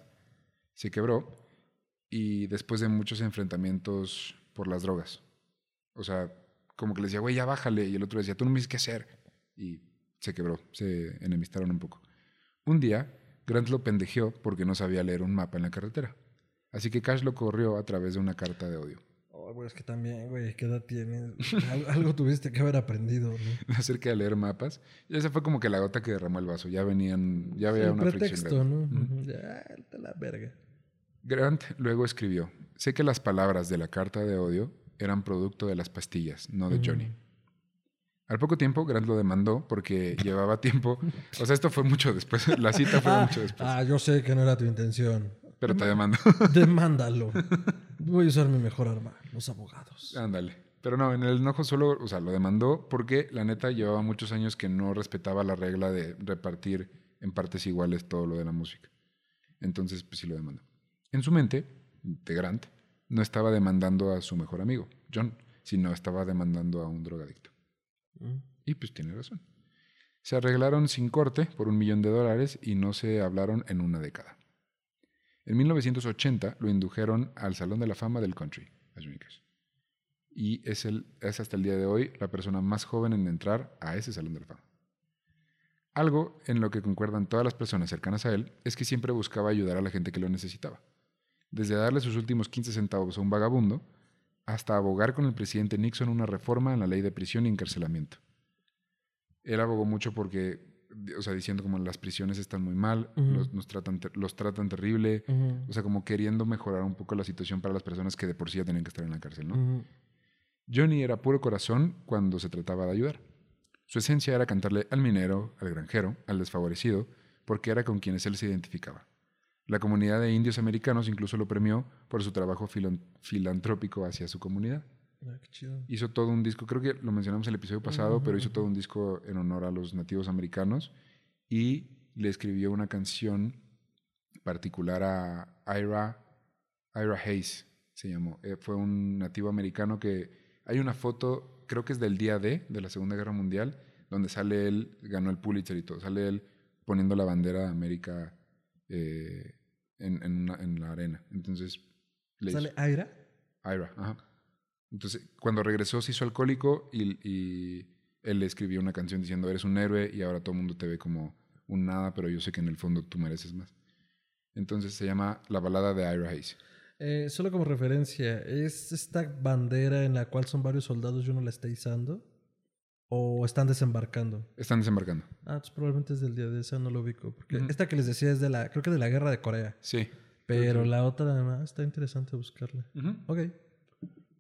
se quebró y después de muchos enfrentamientos por las drogas. O sea, como que le decía, güey, ya bájale, y el otro decía, tú no me dices qué hacer. Y se quebró, se enemistaron un poco. Un día, Grant lo pendejeó porque no sabía leer un mapa en la carretera. Así que Cash lo corrió a través de una carta de odio. Oh, güey, es que también, güey, ¿qué edad tienes? Al- Algo tuviste que haber aprendido, ¿no? acerca de leer mapas. Y esa fue como que la gota que derramó el vaso. Ya venían, ya había el una pretexto, fricción. ¿no? Ujú. Ujú. Ya, la verga. Grant luego escribió: Sé que las palabras de la carta de odio eran producto de las pastillas, no de Johnny. Al poco tiempo, Grant lo demandó porque llevaba tiempo. O sea, esto fue mucho después. La cita fue Ah, mucho después. ah, yo sé que no era tu intención. Pero te demandó. Demándalo. Voy a usar mi mejor arma, los abogados. Ándale. Pero no, en el enojo solo, o sea, lo demandó porque la neta llevaba muchos años que no respetaba la regla de repartir en partes iguales todo lo de la música. Entonces, pues sí lo demandó. En su mente, de Grant, no estaba demandando a su mejor amigo, John, sino estaba demandando a un drogadicto. Y pues tiene razón. Se arreglaron sin corte por un millón de dólares y no se hablaron en una década. En 1980 lo indujeron al Salón de la Fama del Country, a Cash. Y es hasta el día de hoy la persona más joven en entrar a ese Salón de la Fama. Algo en lo que concuerdan todas las personas cercanas a él es que siempre buscaba ayudar a la gente que lo necesitaba. Desde darle sus últimos 15 centavos a un vagabundo hasta abogar con el presidente Nixon una reforma en la ley de prisión y encarcelamiento. Él abogó mucho porque, o sea, diciendo como las prisiones están muy mal, los, nos tratan, los tratan terrible, o sea, como queriendo mejorar un poco la situación para las personas que de por sí ya tenían que estar en la cárcel, ¿no? Johnny era puro corazón cuando se trataba de ayudar. Su esencia era cantarle al minero, al granjero, al desfavorecido, porque era con quienes él se identificaba. La comunidad de indios americanos incluso lo premió por su trabajo filan- filantrópico hacia su comunidad. Ah, qué chido. Hizo todo un disco, creo que lo mencionamos en el episodio pasado, pero hizo todo un disco en honor a los nativos americanos y le escribió una canción particular a Ira, Ira Hayes, se llamó. Eh, fue un nativo americano que hay una foto, creo que es del día D de la Segunda Guerra Mundial, donde sale él, ganó el Pulitzer y todo, sale él poniendo la bandera de América eh, en, en una- en la arena. Entonces, le ¿Sale Aira? Ira, ajá. Entonces, cuando regresó se hizo alcohólico y, y él le escribió una canción diciendo, eres un héroe y ahora todo el mundo te ve como un nada, pero yo sé que en el fondo tú mereces más. Entonces se llama La balada de Ira Hayes. Eh, solo como referencia, ¿es esta bandera en la cual son varios soldados y uno la está izando? ¿O están desembarcando? Están desembarcando. Ah, pues probablemente es del día de esa, no lo ubico. Porque esta que les decía es de la, creo que de la guerra de Corea. Sí. Pero la otra además está interesante buscarla. Ok.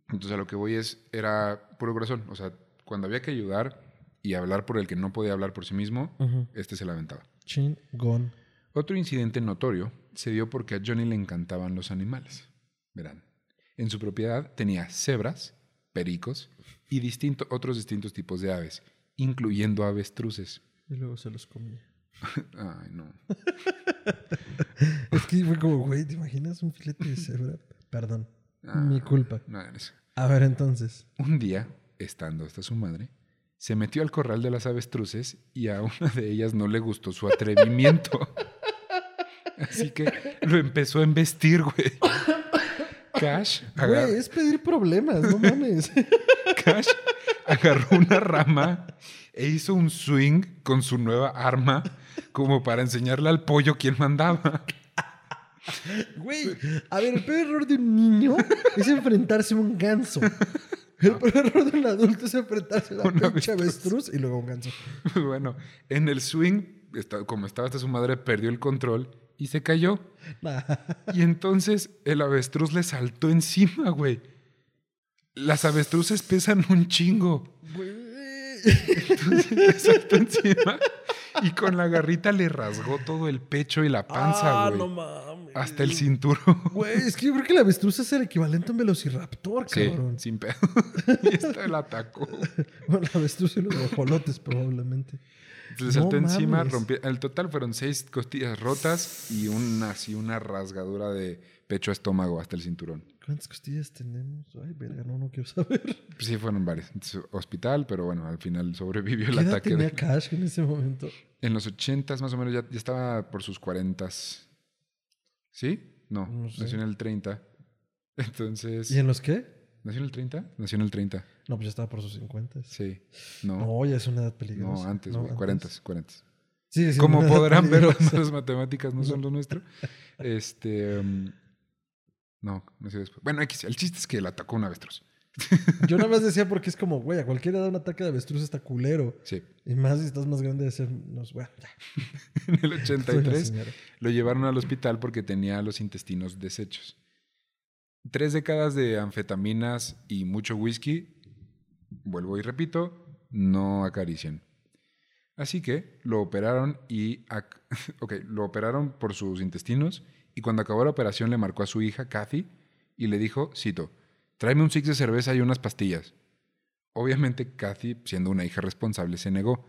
Entonces a lo que voy es, era puro corazón. O sea, cuando había que ayudar y hablar por el que no podía hablar por sí mismo, este se la aventaba. Chingón. Otro incidente notorio se dio porque a Johnny le encantaban los animales. Verán, en su propiedad tenía cebras, pericos y distinto- otros distintos tipos de aves, incluyendo avestruces. Y luego se los comía. Ay, no. Es que fue como, güey, ¿te imaginas un filete de cebra? Perdón. Ah, Mi culpa. No. A ver, entonces. Un día, estando hasta su madre, se metió al corral de las avestruces y a una de ellas no le gustó su atrevimiento. Así que lo empezó a embestir, güey. Cash, agar- Güey, es pedir problemas, no mames. Cash agarró una rama e hizo un swing con su nueva arma como para enseñarle al pollo quién mandaba. Güey, a ver, el peor error de un niño es enfrentarse a un ganso. El peor error de un adulto es enfrentarse a Un una pinche avestruz y luego a un ganso. Bueno, en el swing, como estaba hasta su madre, perdió el control y se cayó. Nah. Y entonces el avestruz le saltó encima, güey. Las avestruces pesan un chingo. Güey. Entonces le saltó encima y con la garrita le rasgó todo el pecho y la panza, Ah, güey. no mames. hasta el cinturón. Güey, es que yo creo que la avestruz es el equivalente a un velociraptor, Sí, cabrón. sin pedo. y esta la atacó. Bueno, la avestruz y los guajolotes, probablemente. Le saltó No encima, mames. rompió. El total fueron seis costillas rotas y una, así, una rasgadura de pecho a estómago hasta el cinturón. ¿Cuántas costillas tenemos? Ay, verga, no, no quiero saber. Pues sí, fueron varias. Entonces, hospital, pero bueno, al final sobrevivió el ¿Qué edad ataque. tenía de- Cash en ese momento? En los ochentas más o menos ya, ya estaba por sus cuarentas. ¿Sí? No, No sé. nació en el 30. Entonces... ¿Y en los qué? ¿Nació en el 30? Nació en el 30. No, pues ya estaba por sus 50. Sí. No, No, ya es una edad no, peligrosa. antes, No, güey. 40, 40. Sí, sí, Como podrán ver, las matemáticas no son lo nuestro. Este. um, no, no sé después. Bueno, X, el chiste es que le atacó un avestruz. Yo nada más decía porque es como, güey, a cualquiera da un ataque de avestruz está culero. Sí. Y más si estás más grande de ser... Nos, bueno, ya. En el Soy la 83 señora. lo llevaron al hospital porque tenía los intestinos deshechos. Tres décadas de anfetaminas y mucho whisky, vuelvo y repito, no acarician. Así que lo operaron y lo operaron por sus intestinos y cuando acabó la operación le marcó a su hija Kathy y le dijo, cito, tráeme un six de cerveza y unas pastillas. Obviamente Kathy, siendo una hija responsable, se negó.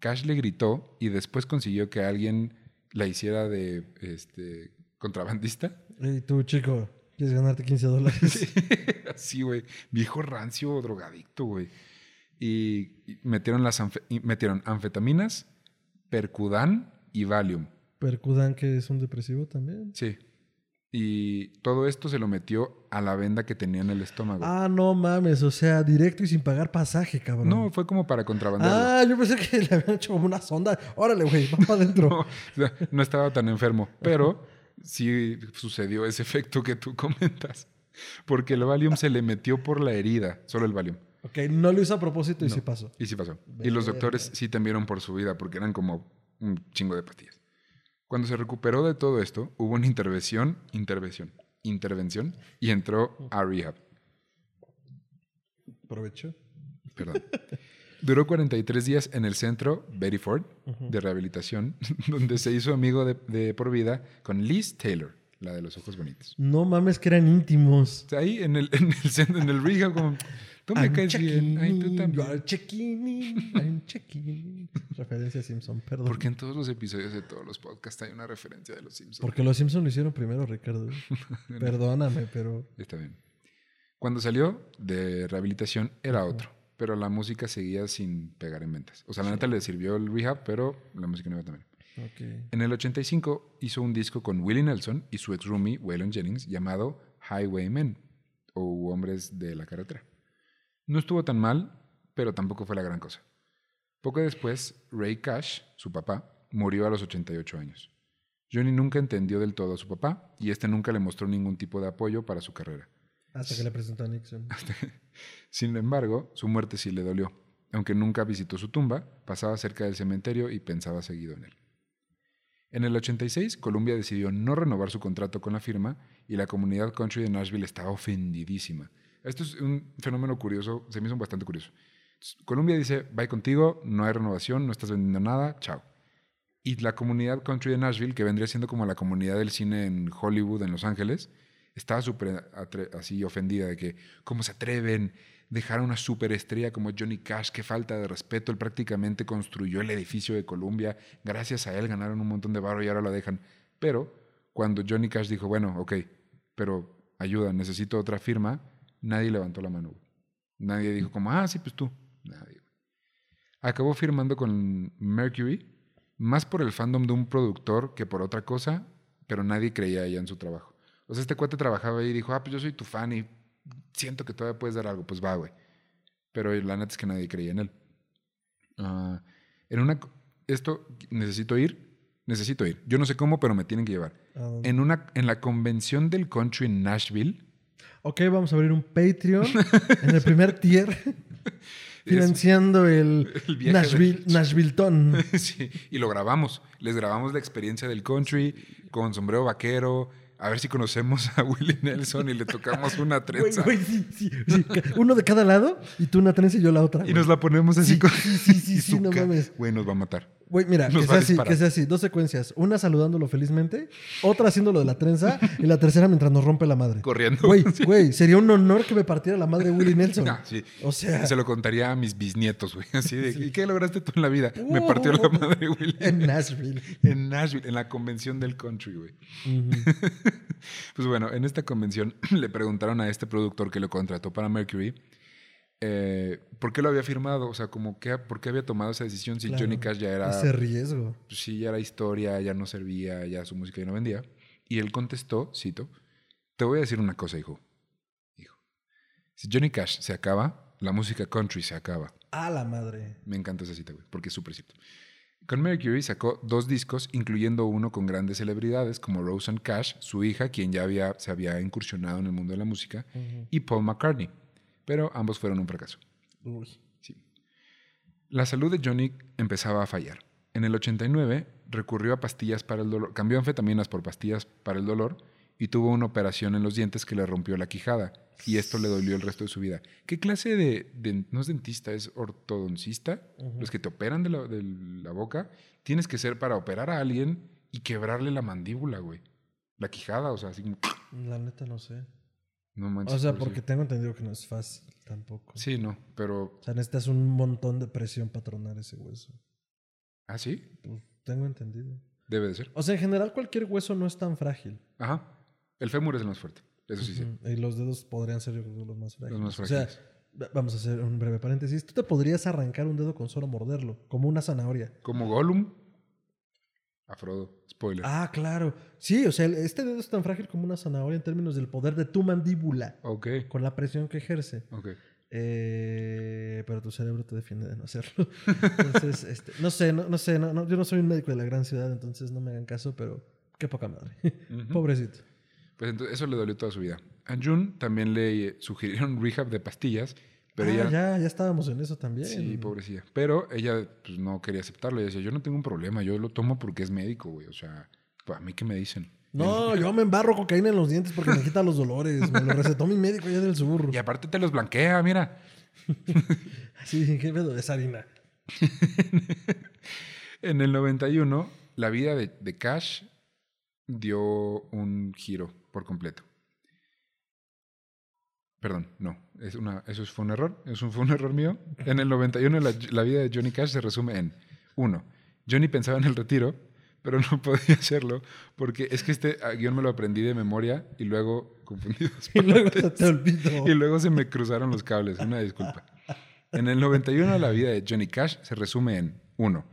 Cash le gritó y después consiguió que alguien la hiciera de este contrabandista. Ey, tú, chico, ¿quieres ganarte 15 dólares? Así, güey. Viejo rancio drogadicto, güey. Y metieron, las metieron anfetaminas, Percudan y Valium. Percudan, que es un depresivo también. Sí. Y todo esto se lo metió a la venda que tenía en el estómago. Ah, no mames, o sea, directo y sin pagar pasaje, cabrón. no, fue como para contrabandearlo. Ah, yo pensé que le habían hecho como una sonda. Órale, güey, va para adentro. No estaba tan enfermo, pero sí sucedió ese efecto que tú comentas. Porque el Valium se le metió por la herida, solo el Valium. Ok, no lo hizo a propósito y No. sí pasó. Y sí pasó. Y los doctores sí temieron por su vida porque eran como un chingo de pastillas. Cuando se recuperó de todo esto, hubo una intervención, intervención, intervención y entró a rehab. Aprovecho. Perdón. Duró 43 días en el centro Betty Ford de rehabilitación, donde se hizo amigo de, de por vida con Liz Taylor, la de los ojos bonitos. No mames que eran íntimos. Ahí en el, en el, centro- en el rehab, como, tú me I'm caes bien, ay, tú también. checking I'm checking. Referencia a Simpson, perdón. Porque en todos los episodios de todos los podcasts hay una referencia de los Simpsons. Porque los Simpsons lo hicieron primero, Ricardo. Perdóname, pero. Está bien. Cuando salió de rehabilitación era otro. Pero la música seguía sin pegar en ventas. O sea, la neta le sirvió el rehab, pero la música no iba también. Ok. En el 85 hizo un disco con Willie Nelson y su ex roomie Waylon Jennings llamado Highwaymen o Hombres de la Carretera. No estuvo tan mal, pero tampoco fue la gran cosa. Poco después, Ray Cash, su papá, murió a los 88 años. Johnny nunca entendió del todo a su papá y este nunca le mostró ningún tipo de apoyo para su carrera. Hasta que le presentó a Nixon. Sin embargo, su muerte sí le dolió. Aunque nunca visitó su tumba, pasaba cerca del cementerio y pensaba seguido en él. En el 86, Columbia decidió no renovar su contrato con la firma y la comunidad country de Nashville estaba ofendidísima. Esto es un fenómeno curioso, se me hizo bastante curioso. Columbia dice, bye contigo, no hay renovación, no estás vendiendo nada, chao. Y la comunidad country de Nashville, que vendría siendo como la comunidad del cine en Hollywood, en Los Ángeles, estaba súper así ofendida de que, ¿cómo se atreven? Dejar a una superestrella como Johnny Cash, qué falta de respeto. Él prácticamente construyó el edificio de Columbia. Gracias a él ganaron un montón de barro y ahora lo dejan. Pero cuando Johnny Cash dijo, bueno, ok, pero ayuda, necesito otra firma, nadie levantó la mano. Nadie dijo como, ah, sí, pues tú. Nadie. Acabó firmando con Mercury, más por el fandom de un productor que por otra cosa, pero nadie creía ya en su trabajo. O sea, este cuate trabajaba ahí y dijo, ah, pues yo soy tu fan y siento que todavía puedes dar algo. Pues va, güey. Pero la neta es que nadie creía en él. Ah, en una... Esto, necesito ir, necesito ir. Yo no sé cómo, pero me tienen que llevar. En, una, en la convención del country en Nashville, Ok, vamos a abrir un Patreon en el primer tier. financiando el, el Nashville, de- Nashvilleton. sí, y lo grabamos. Les grabamos la experiencia del country con sombrero vaquero. A ver si conocemos a Willie Nelson y le tocamos una trenza. güey, sí, sí, sí. Uno de cada lado y tú una trenza y yo la otra. Y güey. nos la ponemos así Sí, con. sí, sí, sí, sí, no mames. Güey, nos va a matar. Güey, mira, Nos que sea así, que sea así. Dos secuencias. Una saludándolo felizmente, otra haciéndolo de la trenza y la tercera mientras nos rompe la madre. Corriendo. Güey, güey, sería un honor que me partiera la madre Willie Nelson. Ah, sí. O sea, Se lo contaría a mis bisnietos, güey. Así de, ¿y qué lograste tú en la vida? Me Uh. partió la madre, Willie. en Nashville. En Nashville, en la convención del country, güey. Pues bueno, en esta convención le preguntaron a este productor que lo contrató para Mercury eh, por qué lo había firmado, o sea, como que, por qué había tomado esa decisión si Claro. Johnny Cash ya era, Ese riesgo. pues sí, ya era historia, ya no servía, ya su música ya no vendía. Y él contestó, cito, te voy a decir una cosa, hijo. Hijo, si Johnny Cash se acaba, la música country se acaba. A la madre. Me encanta esa cita, güey, porque es súper cierto. Con Mercury sacó dos discos, incluyendo uno con grandes celebridades como Roseanne Cash, su hija, quien ya había, se había incursionado en el mundo de la música, y Paul McCartney. Pero ambos fueron un fracaso. Uy. Sí. La salud de Johnny empezaba a fallar. En el 89 recurrió a pastillas para el dolor, cambió anfetaminas por pastillas para el dolor y tuvo una operación en los dientes que le rompió la quijada y esto le dolió el resto de su vida. ¿Qué clase de, de- no es dentista, es ortodoncista? Los que te operan de la, de la boca, tienes que ser para operar a alguien y quebrarle la mandíbula, güey. La quijada, o sea, así como... La neta no sé. No manches. O sea, sí. porque tengo entendido que no es fácil tampoco. Sí, no, pero... O sea, necesitas un montón de presión para tronar ese hueso. ¿Ah, sí? Pues tengo entendido. Debe de ser. O sea, en general cualquier hueso no es tan frágil. Ajá. El fémur es el más fuerte. Eso sí, sí. Y los dedos podrían ser los más frágiles. más O sea, frágiles. va- vamos a hacer un breve paréntesis. Tú te podrías arrancar un dedo con solo morderlo, como una zanahoria. Como Gollum. A Frodo. Spoiler. Ah, claro. Sí, o sea, este dedo es tan frágil como una zanahoria en términos del poder de tu mandíbula, Ok. con la presión que ejerce. Ok. Eh, pero tu cerebro te defiende de no hacerlo. Entonces, este, no sé, no, no sé, no, no, yo no soy un médico de la gran ciudad, entonces no me hagan caso, pero qué poca madre. Pobrecito. Pues entonces eso le dolió toda su vida. A June también le sugirieron rehab de pastillas, pero Ah, ella... ya, ya estábamos en eso también. Sí, pobrecilla. Pero ella pues, no quería aceptarlo. Ella decía, yo no tengo un problema, yo lo tomo porque es médico, güey. O sea, pues, a mí qué me dicen. No, yo me embarro cocaína en los dientes porque me quita los dolores. Me lo recetó mi médico allá del sur. Y aparte te los blanquea, mira. Sí, qué pedo, es harina. En el 91, la vida de, de Cash dio un giro por completo. Perdón, no, es una, eso fue un error, eso fue un error mío. En el 91 la, la vida de Johnny Cash se resume en, uno, Johnny pensaba en el retiro, pero no podía hacerlo porque es que este ah, guion me lo aprendí de memoria y luego confundí dos Y luego se partes. te olvidó. Y luego se me cruzaron los cables, una disculpa. En el 91 la vida de Johnny Cash se resume en 1.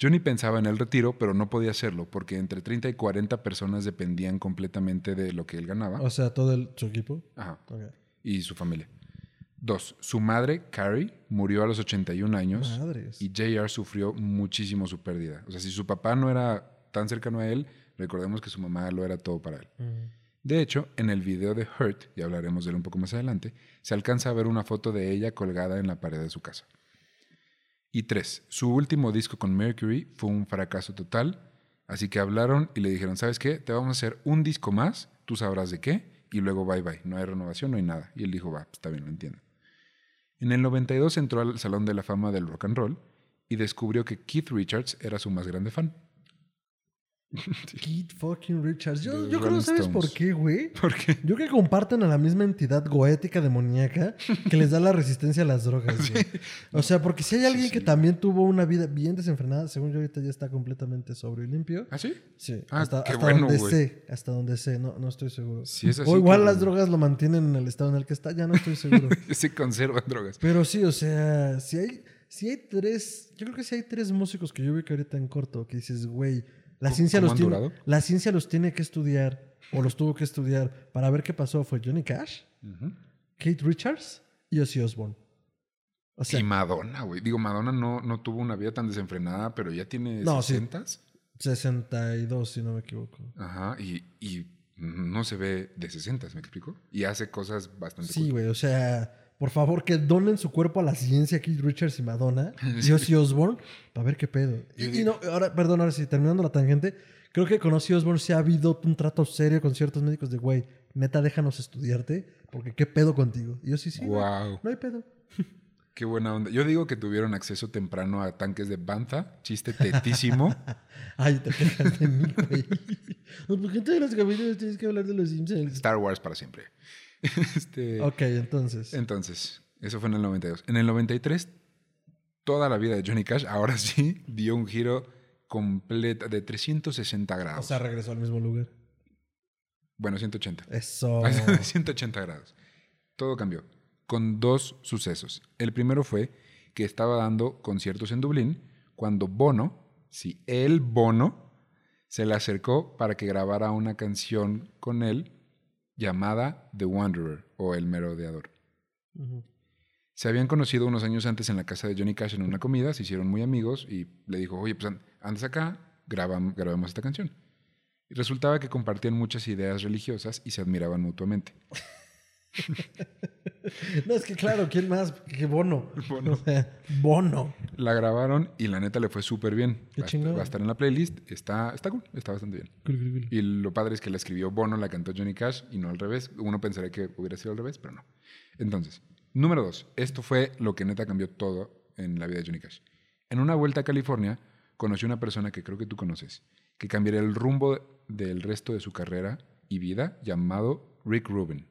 Johnny pensaba en el retiro, pero no podía hacerlo porque entre 30 y 40 personas dependían completamente de lo que él ganaba. O sea, todo el, su equipo. Ajá. Ok. Y su familia. 2. Su madre, Carrie, murió a los 81 años Madres. y JR sufrió muchísimo su pérdida. O sea, si su papá no era tan cercano a él, recordemos que su mamá lo era todo para él. De hecho, en el video de Hurt, y hablaremos de él un poco más adelante, se alcanza a ver una foto de ella colgada en la pared de su casa. Y tres, su último disco con Mercury fue un fracaso total, así que hablaron y le dijeron, ¿sabes qué? Te vamos a hacer un disco más, tú sabrás de qué, y luego bye bye, no hay renovación, no hay nada. Y él dijo, va, está bien, lo entiendo. En el 92 entró al Salón de la Fama del Rock and Roll y descubrió que Keith Richards era su más grande fan. Keith fucking Richards. Yo, yo creo, ¿sabes Stones. por qué, güey? Porque Yo creo que comparten a la misma entidad goética demoníaca que les da la resistencia a las drogas. güey. O sea, porque si hay alguien que también tuvo una vida bien desenfrenada, según yo ahorita ya está completamente sobrio y limpio. ¿Ah, sí? Sí, Ah, hasta, qué hasta bueno, donde güey. sé, hasta donde sé, no, no estoy seguro. Si es así, o igual qué las bueno. drogas lo mantienen en el estado en el que está, ya no estoy seguro. Se conservan drogas. Pero sí, o sea, si hay, si hay tres, yo creo que si hay tres músicos que yo veo que ahorita en corto, que dices, güey, la ¿Cómo- ciencia los tiene, la ciencia los tiene que estudiar o los tuvo que estudiar para ver qué pasó fue Johnny Cash. Kate Richards y Ozzy Osbourne. O sea, y Madonna, güey. Digo, Madonna no, no tuvo una vida tan desenfrenada, pero ya tiene No, sí. 60 62 si no me equivoco. Ajá. Y, y no se ve de 60, ¿me explico? Y hace cosas bastante Sí, cool. güey, o sea, por favor que donen su cuerpo a la ciencia Keith Richards y Madonna y Ozzy Osbourne para ver qué pedo. Y, y no, ahora, perdón, ahora sí, terminando la tangente, creo que con Ozzy Osbourne sí ha habido un trato serio con ciertos médicos de, güey, neta, déjanos estudiarte porque qué pedo contigo. Y yo sí, sí, Wow. no hay pedo. Qué buena onda. Yo digo que tuvieron acceso temprano a tanques de Bantha. Chiste tetísimo. Ay, te quejas de mí, güey. No, ¿Por qué todos los capítulos tienes que hablar de los Simpsons? Star Wars para siempre. Este, Ok, entonces. Entonces, eso fue en el 92. En el 93, toda la vida de Johnny Cash, ahora sí, dio un giro completo de 360 O grados. sea, regresó al mismo lugar. bueno, 180. Eso. 180 grados. Todo cambió. Con dos sucesos. El primero fue que estaba dando conciertos en Dublín cuando Bono, sí, el Bono, se le acercó para que grabara una canción con él llamada The Wanderer o El Merodeador. Se habían conocido unos años antes en la casa de Johnny Cash en una comida, se hicieron muy amigos y le dijo, oye, pues an- andas acá, grabam- grabemos esta canción. Y resultaba que compartían muchas ideas religiosas y se admiraban mutuamente. No, es que claro, ¿quién más? Que Bono. Bono. O sea, Bono. La grabaron y la neta le fue súper bien. Qué va, a va a estar en la playlist, está, está cool, está bastante bien. Y lo padre es que la escribió Bono, la cantó Johnny Cash y no al revés. Uno pensaría que hubiera sido al revés, pero no. Entonces, número dos. Esto fue lo que neta cambió todo en la vida de Johnny Cash. En una vuelta a California, conoció una persona que creo que tú conoces, que cambiaría el rumbo del resto de su carrera y vida, llamado Rick Rubin.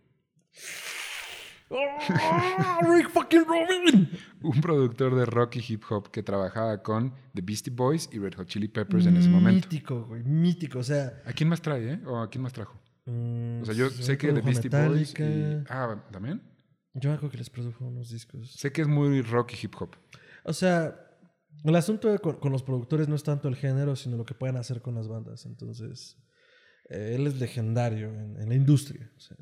¡Oh, Rick fucking Rubin! Un productor de rock y hip hop que trabajaba con The Beastie Boys y Red Hot Chili Peppers en ese momento. Mítico, güey. Mítico. O sea. ¿A quién más trae, eh? ¿O a quién más trajo? mm, O sea, yo sé que The Beastie Boys. y-. Ah, ¿también? Yo acuerdo que les produjo unos discos. Sé que es muy rock y hip hop. O sea, el asunto con los productores no es tanto el género, sino lo que pueden hacer con las bandas. Entonces, eh, él es legendario en, en la industria. O sea,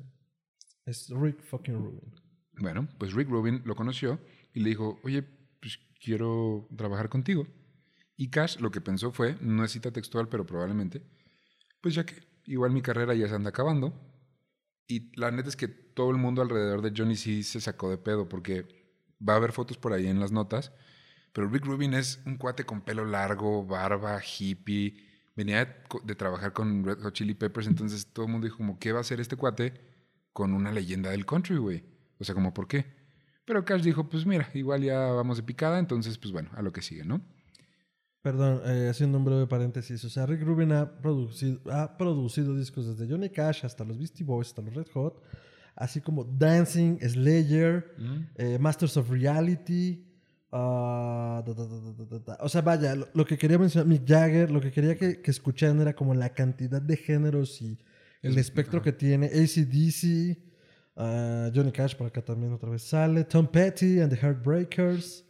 es Rick fucking Rubin. Bueno, pues Rick Rubin lo conoció y le dijo, oye, pues quiero trabajar contigo. Y Cash lo que pensó fue, no es cita textual, pero probablemente, pues ya que igual mi carrera ya se anda acabando. Y la neta es que todo el mundo alrededor de Johnny sí se sacó de pedo porque va a haber fotos por ahí en las notas. Pero Rick Rubin es un cuate con pelo largo, barba, hippie. Venía de, trabajar con Red Hot Chili Peppers, entonces todo el mundo dijo como, ¿qué va a hacer este cuate con una leyenda del country, güey? O sea, como, ¿por qué? Pero Cash dijo, pues mira, igual ya vamos de picada, entonces, pues bueno, a lo que sigue, ¿no? Perdón, eh, haciendo un breve paréntesis. O sea, Rick Rubin ha producido, ha producido discos desde Johnny Cash hasta los Beastie Boys, hasta los Red Hot, así como Dancing, Slayer, eh, Masters of Reality. ah, da, da, da. O sea, vaya, lo, lo que quería mencionar, Mick Jagger, lo que quería que, que escucharan era como la cantidad de géneros y el Es- espectro ajá. que tiene. ACDC. Ah, Johnny Cash por acá también otra vez sale. Tom Petty and the Heartbreakers.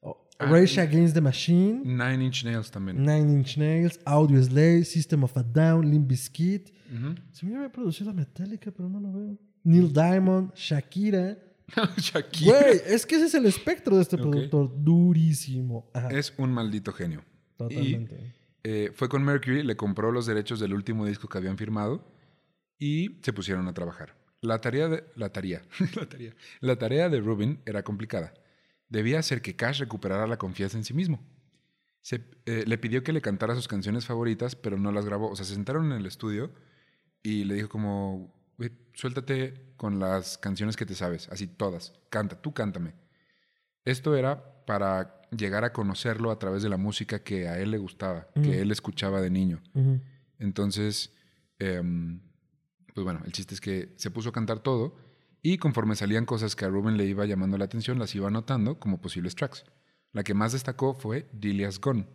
Oh, Ah, Rage Against the Machine. Nine Inch Nails también. Nine Inch Nails. Audio Slave. System of a Down. Limp Bizkit. Ujú. Se me había producido Metallica, pero no lo veo. Neil Diamond. Shakira. Shakira. Güey, es que ese es el espectro de este productor. Durísimo. Ajá, Es un maldito genio. totalmente. Eh, fue con Mercury, le compró los derechos del último disco que habían firmado y se pusieron a trabajar. La tarea de, la tarea, la tarea, la tarea de Rubin era complicada. Debía hacer que Cash recuperara la confianza en sí mismo. Se- eh, le pidió que le cantara sus canciones favoritas, pero no las grabó. O sea, se sentaron en el estudio y le dijo como, "Güey, suéltate con las canciones que te sabes, así todas. Canta, tú cántame. Esto era para llegar a conocerlo a través de la música que a él le gustaba, que él escuchaba de niño. Entonces, em, pues bueno, el chiste es que se puso a cantar todo y conforme salían cosas que a Ruben le iba llamando la atención, las iba anotando como posibles tracks. La que más destacó fue Delia's Gone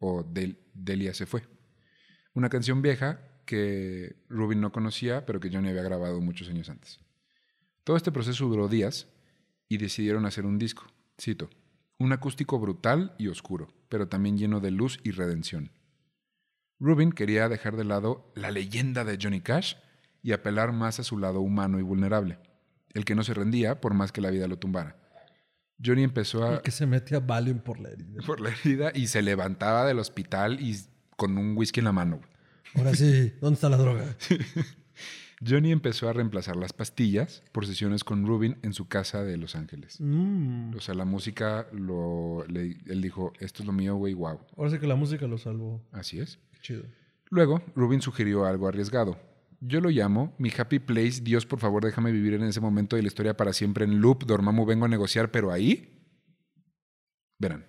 o Del- Delia se fue. Una canción vieja que Rubin no conocía, pero que Johnny había grabado muchos años antes. Todo este proceso duró días y decidieron hacer un disco. Cito, un acústico brutal y oscuro, pero también lleno de luz y redención. Rubin quería dejar de lado la leyenda de Johnny Cash y apelar más a su lado humano y vulnerable, el que no se rendía por más que la vida lo tumbara. Johnny empezó a El que se metía Valium por la herida. por la herida y se levantaba del hospital y con un whisky en la mano. Ahora sí, ¿dónde está la droga? Johnny empezó a reemplazar las pastillas por sesiones con Rubin en su casa de Los Ángeles. Mm. O sea, la música, lo, le- él dijo, esto es lo mío, güey, wow. Ahora sí que la música lo salvó. Así es. Qué chido. Luego, Rubin sugirió algo arriesgado. Yo lo llamo mi happy place. Dios, por favor, déjame vivir en ese momento de la historia para siempre en loop. Dormammu, vengo a negociar, pero ahí. Verán.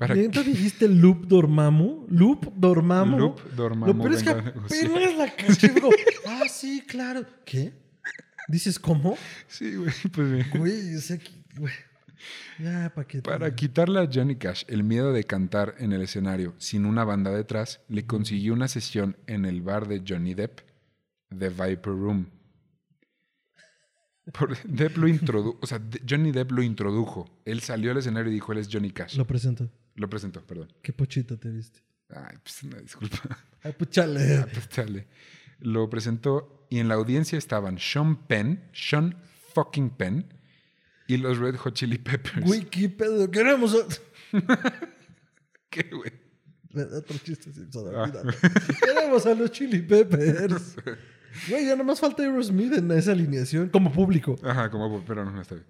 Para ¿Neta dijiste Loop Dormammu? ¿Loop Dormammu? Loop Dormammu, Lo peor es que apenas la caché, bro. Ah, sí, claro. ¿Qué? ¿Dices cómo? Sí, güey, pues bien. Güey, o sea, güey. Ya, ¿para quitarle a Johnny Cash el miedo de cantar en el escenario sin una banda detrás, le consiguió una sesión en el bar de Johnny Depp, The Viper Room. Por- Depp lo introdujo, o sea, de- Johnny Depp lo introdujo. Él salió al escenario y dijo, él es Johnny Cash. Lo presento. Lo presentó, perdón. Qué pochita te viste. Ay, pues una disculpa. Ay, pues chale. Ah, pues. Lo presentó y en la audiencia estaban Sean Penn, Sean fucking Penn y los Red Hot Chili Peppers. Güey, qué pedo. Queremos. ¿Qué, güey? Otro chiste Simpson, Ah. Queremos a los Chili Peppers. Güey, ya nomás falta Aerosmith en esa alineación como público. Ajá, como, pero no, no está bien.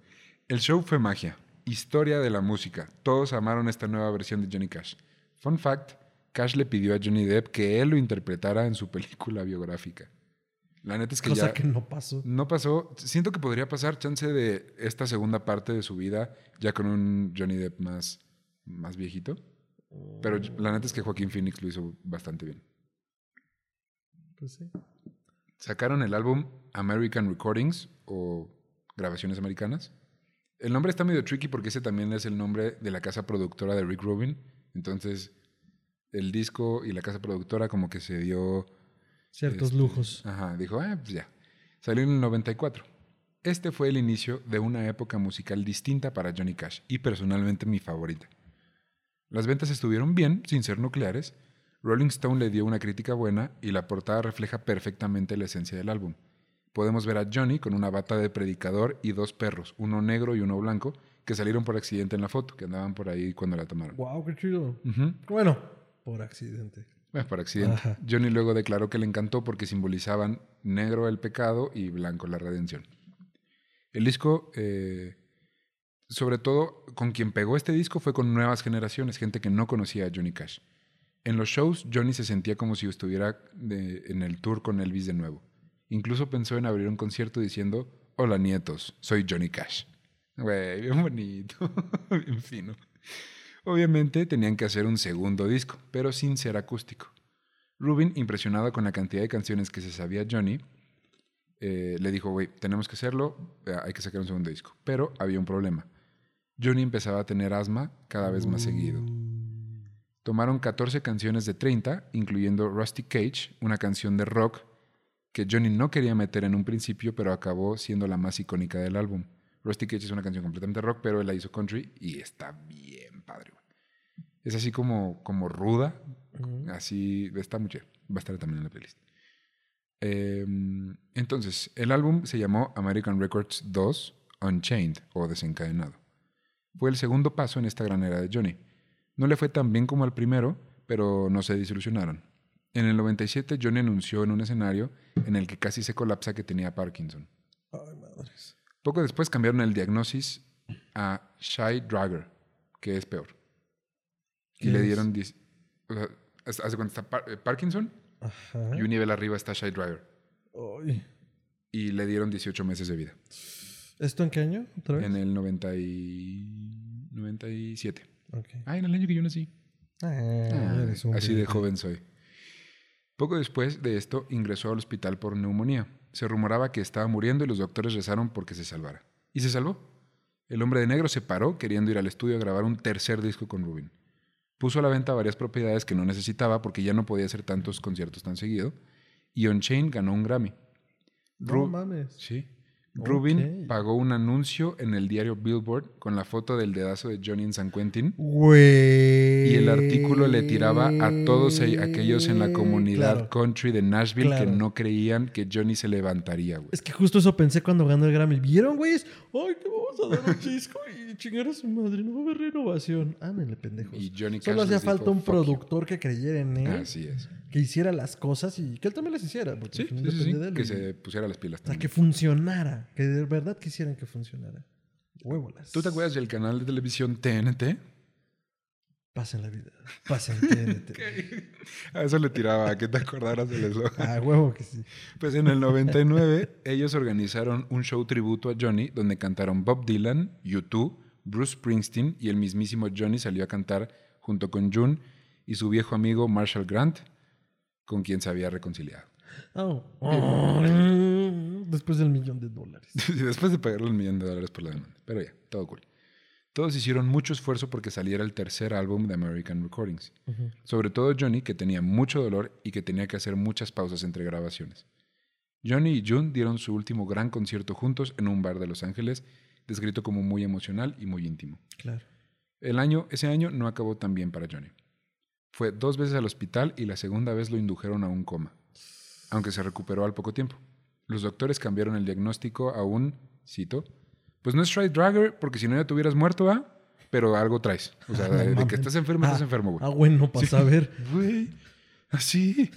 El show fue magia, historia de la música. Todos amaron esta nueva versión de Johnny Cash. Fun fact, Cash le pidió a Johnny Depp que él lo interpretara en su película biográfica. La neta es que Cosa ya que no pasó. no pasó. Siento que podría pasar chance de esta segunda parte de su vida ya con un Johnny Depp más, más viejito. Pero la neta es que Joaquín Phoenix lo hizo bastante bien. Pues sí. Sacaron el álbum American Recordings o Grabaciones Americanas. El nombre está medio tricky porque ese también es el nombre de la casa productora de Rick Rubin. Entonces, el disco y la casa productora como que se dio... Ciertos este, lujos. Ajá, dijo, ah, pues ya. Salió en el 94. Este fue el inicio de una época musical distinta para Johnny Cash y personalmente mi favorita. Las ventas estuvieron bien, sin ser nucleares. Rolling Stone le dio una crítica buena y la portada refleja perfectamente la esencia del álbum. Podemos ver a Johnny con una bata de predicador y dos perros, uno negro y uno blanco, que salieron por accidente en la foto, que andaban por ahí cuando la tomaron. Wow, qué chido. Bueno, por accidente. Bueno, por accidente. Ajá. Johnny luego declaró que le encantó porque simbolizaban negro el pecado y blanco la redención. El disco, eh, sobre todo con quien pegó este disco fue con nuevas generaciones, gente que no conocía a Johnny Cash. En los shows, Johnny se sentía como si estuviera de- en el tour con Elvis de nuevo. Incluso pensó en abrir un concierto diciendo, hola nietos, soy Johnny Cash. Güey, bien bonito, bien fino. Obviamente tenían que hacer un segundo disco, pero sin ser acústico. Rubin, impresionado con la cantidad de canciones que se sabía Johnny, eh, le dijo, güey, tenemos que hacerlo, eh, hay que sacar un segundo disco. Pero había un problema. Johnny empezaba a tener asma cada vez más seguido. Tomaron 14 canciones de 30, incluyendo Rusty Cage, una canción de rock que Johnny no quería meter en un principio, pero acabó siendo la más icónica del álbum. Rusty Cage es una canción completamente rock, pero él la hizo country y está bien padre. güey. Es así como, como ruda, así está muy chévere. Va a estar también en la playlist. Eh, entonces, el álbum se llamó American Records 2 Unchained o Desencadenado. Fue el segundo paso en esta gran era de Johnny. No le fue tan bien como al primero, pero no se desilusionaron. En el 97, Johnny anunció en un escenario en el que casi se colapsa que tenía Parkinson. Ay, madres. Poco después cambiaron el diagnosis a Shy Dragger, que es peor. Y ¿Qué le dieron... O sea, de cuenta, está Par- eh, Parkinson Ajá. y un nivel arriba está Shy. Ay. Y le dieron 18 meses de vida. ¿Esto en qué año? ¿Otra vez? En el 90 y... 97. Ok. Ah, en el año que yo nací. Ah, Ah, así de joven soy. Poco después de esto ingresó al hospital por neumonía. Se rumoraba que estaba muriendo y los doctores rezaron porque se salvara. Y se salvó. El hombre de negro se paró queriendo ir al estudio a grabar un tercer disco con Rubin. Puso a la venta varias propiedades que no necesitaba porque ya no podía hacer tantos conciertos tan seguido. Y On Chain ganó un Grammy. No Ru- mames. Sí. Rubin pagó un anuncio en el diario Billboard con la foto del dedazo de Johnny en San Quentin Güey. y el artículo le tiraba a todos e- aquellos en la comunidad Claro. country de Nashville Claro. que no creían que Johnny se levantaría, güey. Es que justo eso pensé cuando ganó el Grammy. ¿Vieron, güeyes? Ay, te vamos a dar un disco y chingar a su madre. No va a haber renovación. Ámenle, pendejos. Y Johnny Cash Solo hacía falta un productor que creyera en él. Así es. Que hiciera las cosas y que él también las hiciera. Porque Sí, de él. que Y- se pusiera las pilas O sea, que también. Funcionara. Que de verdad quisieran que funcionara. Huevolas. ¿Tú te acuerdas del canal de televisión TNT? Pasen la vida. Pasen TNT. A eso le tiraba, a que te acordaras del eslogan. Ah, huevo que sí. Pues en el 99 ellos organizaron un show tributo a Johnny donde cantaron Bob Dylan, U2, Bruce Springsteen y el mismísimo Johnny salió a cantar junto con June y su viejo amigo Marshall Grant, con quien se había reconciliado. Oh. Después del millón de dólares. Después de pagarle un millón de dólares por la demanda. Pero ya, todo cool. Todos hicieron mucho esfuerzo porque saliera el tercer álbum de American Recordings. Sobre todo Johnny, que tenía mucho dolor y que tenía que hacer muchas pausas entre grabaciones. Johnny y June dieron su último gran concierto juntos en un bar de Los Ángeles, descrito como muy emocional y muy íntimo. Claro. El año, ese año no acabó tan bien para Johnny. Fue dos veces al hospital y la segunda vez lo indujeron a un coma, aunque se recuperó al poco tiempo. Los doctores cambiaron el diagnóstico a un, cito, pues no es Stride Dragger porque si no ya te hubieras muerto, ¿ah? Pero algo traes. O sea, de, que estás enfermo, estás Ah, enfermo, güey. Ah, bueno, para saber. Güey, así.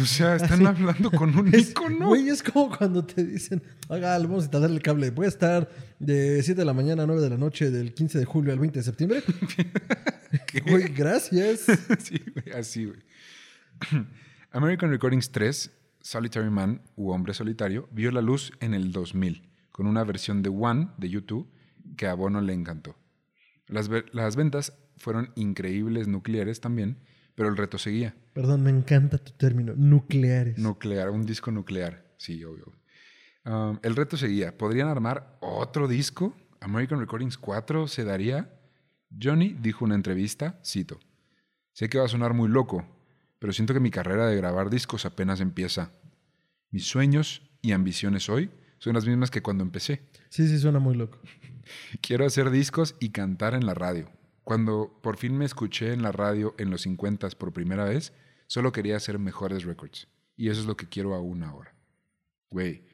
O sea, están Así. hablando con un Es, ícono. Güey, es como cuando te dicen, oiga, vamos a instalar el cable. Puede estar de 7 de la mañana a 9 de la noche del 15 de julio al 20 de septiembre. Güey, gracias. sí, güey, así, güey. American Recordings 3, Solitary Man u Hombre Solitario, vio la luz en el 2000 con una versión de One de YouTube que a Bono le encantó. Las, ve- las ventas fueron increíbles nucleares también, pero el reto seguía. Perdón, me encanta tu término. Nucleares. Nuclear, un disco nuclear. Sí, obvio. Um, el reto seguía. ¿Podrían armar otro disco? ¿American Recordings 4 se daría? Johnny dijo en una entrevista, cito, Sé que va a sonar muy loco, pero siento que mi carrera de grabar discos apenas empieza. Mis sueños y ambiciones hoy son las mismas que cuando empecé. Sí, sí, suena muy loco. Quiero hacer discos y cantar en la radio. Cuando por fin me escuché en la radio en los 50 por primera vez, solo quería hacer mejores records. Y eso es lo que quiero aún ahora. Güey,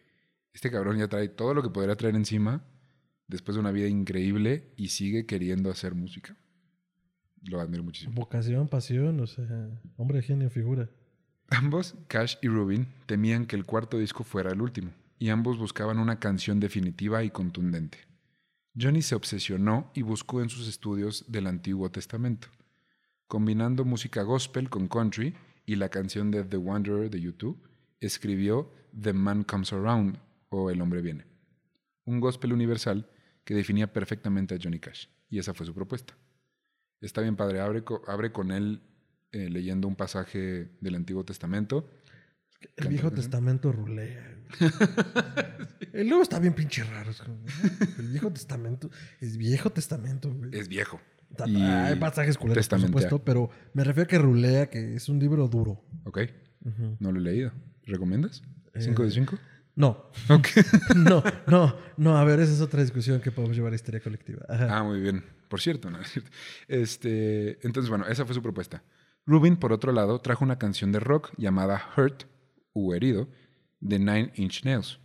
este cabrón ya trae todo lo que podría traer encima después de una vida increíble y sigue queriendo hacer música. Lo admiro muchísimo. Vocación, pasión, o sea, hombre genio, figura. Ambos, Cash y Rubin, temían que el cuarto disco fuera el último, y ambos buscaban una canción definitiva y contundente. Johnny se obsesionó y buscó en sus estudios del Antiguo Testamento, combinando música gospel con country y la canción de The Wanderer de YouTube, escribió The Man Comes Around o El Hombre Viene, un gospel universal que definía perfectamente a Johnny Cash, y esa fue su propuesta. Está bien padre, abre, abre con él eh, leyendo un pasaje del Antiguo Testamento. El Viejo canción. Testamento rulea. El nuevo está bien pinche raro. como, ¿eh? El Viejo Testamento es Viejo Testamento, güey. Es viejo. Y Hay pasajes culeros, por supuesto, pero me refiero a que rulea, que es un libro duro. Ok, no lo he leído. ¿Recomiendas? ¿Cinco de cinco? No. No, no, no. A ver, esa es otra discusión que podemos llevar a historia colectiva. Ajá. Ah, muy bien. Por cierto, ¿no? Este, entonces, bueno, esa fue su propuesta. Rubin, por otro lado, trajo una canción de rock llamada Hurt, u Herido, de Nine Inch Nails.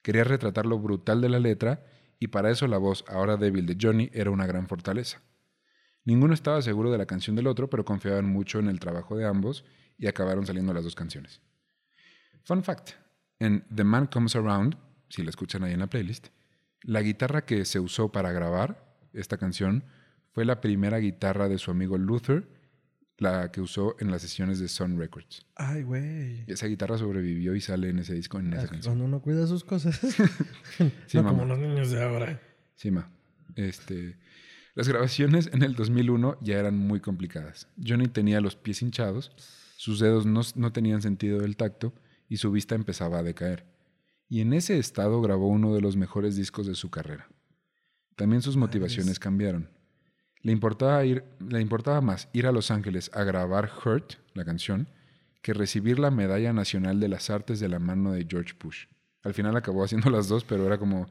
Quería retratar lo brutal de la letra y para eso la voz, ahora débil de Johnny, era una gran fortaleza. Ninguno estaba seguro de la canción del otro, pero confiaban mucho en el trabajo de ambos y acabaron saliendo las dos canciones. Fun fact, en The Man Comes Around, si la escuchan ahí en la playlist, la guitarra que se usó para grabar esta canción fue la primera guitarra de su amigo Luther, la que usó en las sesiones de Sun Records. Ay, güey. Esa guitarra sobrevivió y sale en ese disco, en esa Ah, canción. Cuando uno cuida sus cosas. Sí, no mamá. como los niños de ahora. Sí, ma. Este, las grabaciones en el 2001 ya eran muy complicadas. Johnny tenía los pies hinchados, sus dedos no, no tenían sentido del tacto y su vista empezaba a decaer. Y en ese estado grabó uno de los mejores discos de su carrera. También sus motivaciones cambiaron. Le importaba, ir, le importaba más ir a Los Ángeles a grabar Hurt, la canción, que recibir la Medalla Nacional de las Artes de la mano de George Bush. Al final acabó haciendo las dos, pero era como...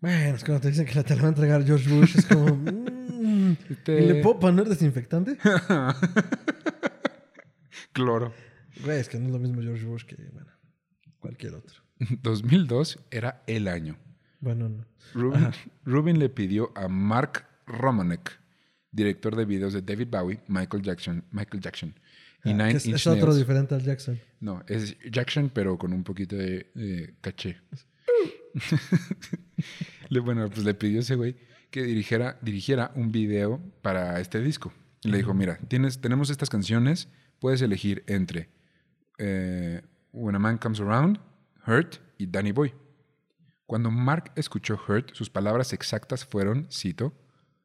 Bueno, es cuando te dicen que la te la va a entregar George Bush, es como. mm, Este- ¿Y le puedo poner desinfectante? Cloro. Güey, es que no es lo mismo George Bush que, bueno, cualquier otro. 2002 era el año. Bueno, no. Rubin, Rubin le pidió a Mark Romanek, director de videos de David Bowie, Michael Jackson, Michael Jackson y Ah, Nine es, Inch es otro Nails. diferente al Jackson. No, es Jackson, pero con un poquito de, de caché. le, bueno, pues le pidió a ese güey que dirigiera, dirigiera un video para este disco. Y le dijo, mira, tienes, tenemos estas canciones, puedes elegir entre eh, When a Man Comes Around, Hurt y Danny Boy. Cuando Mark escuchó Hurt, sus palabras exactas fueron, cito,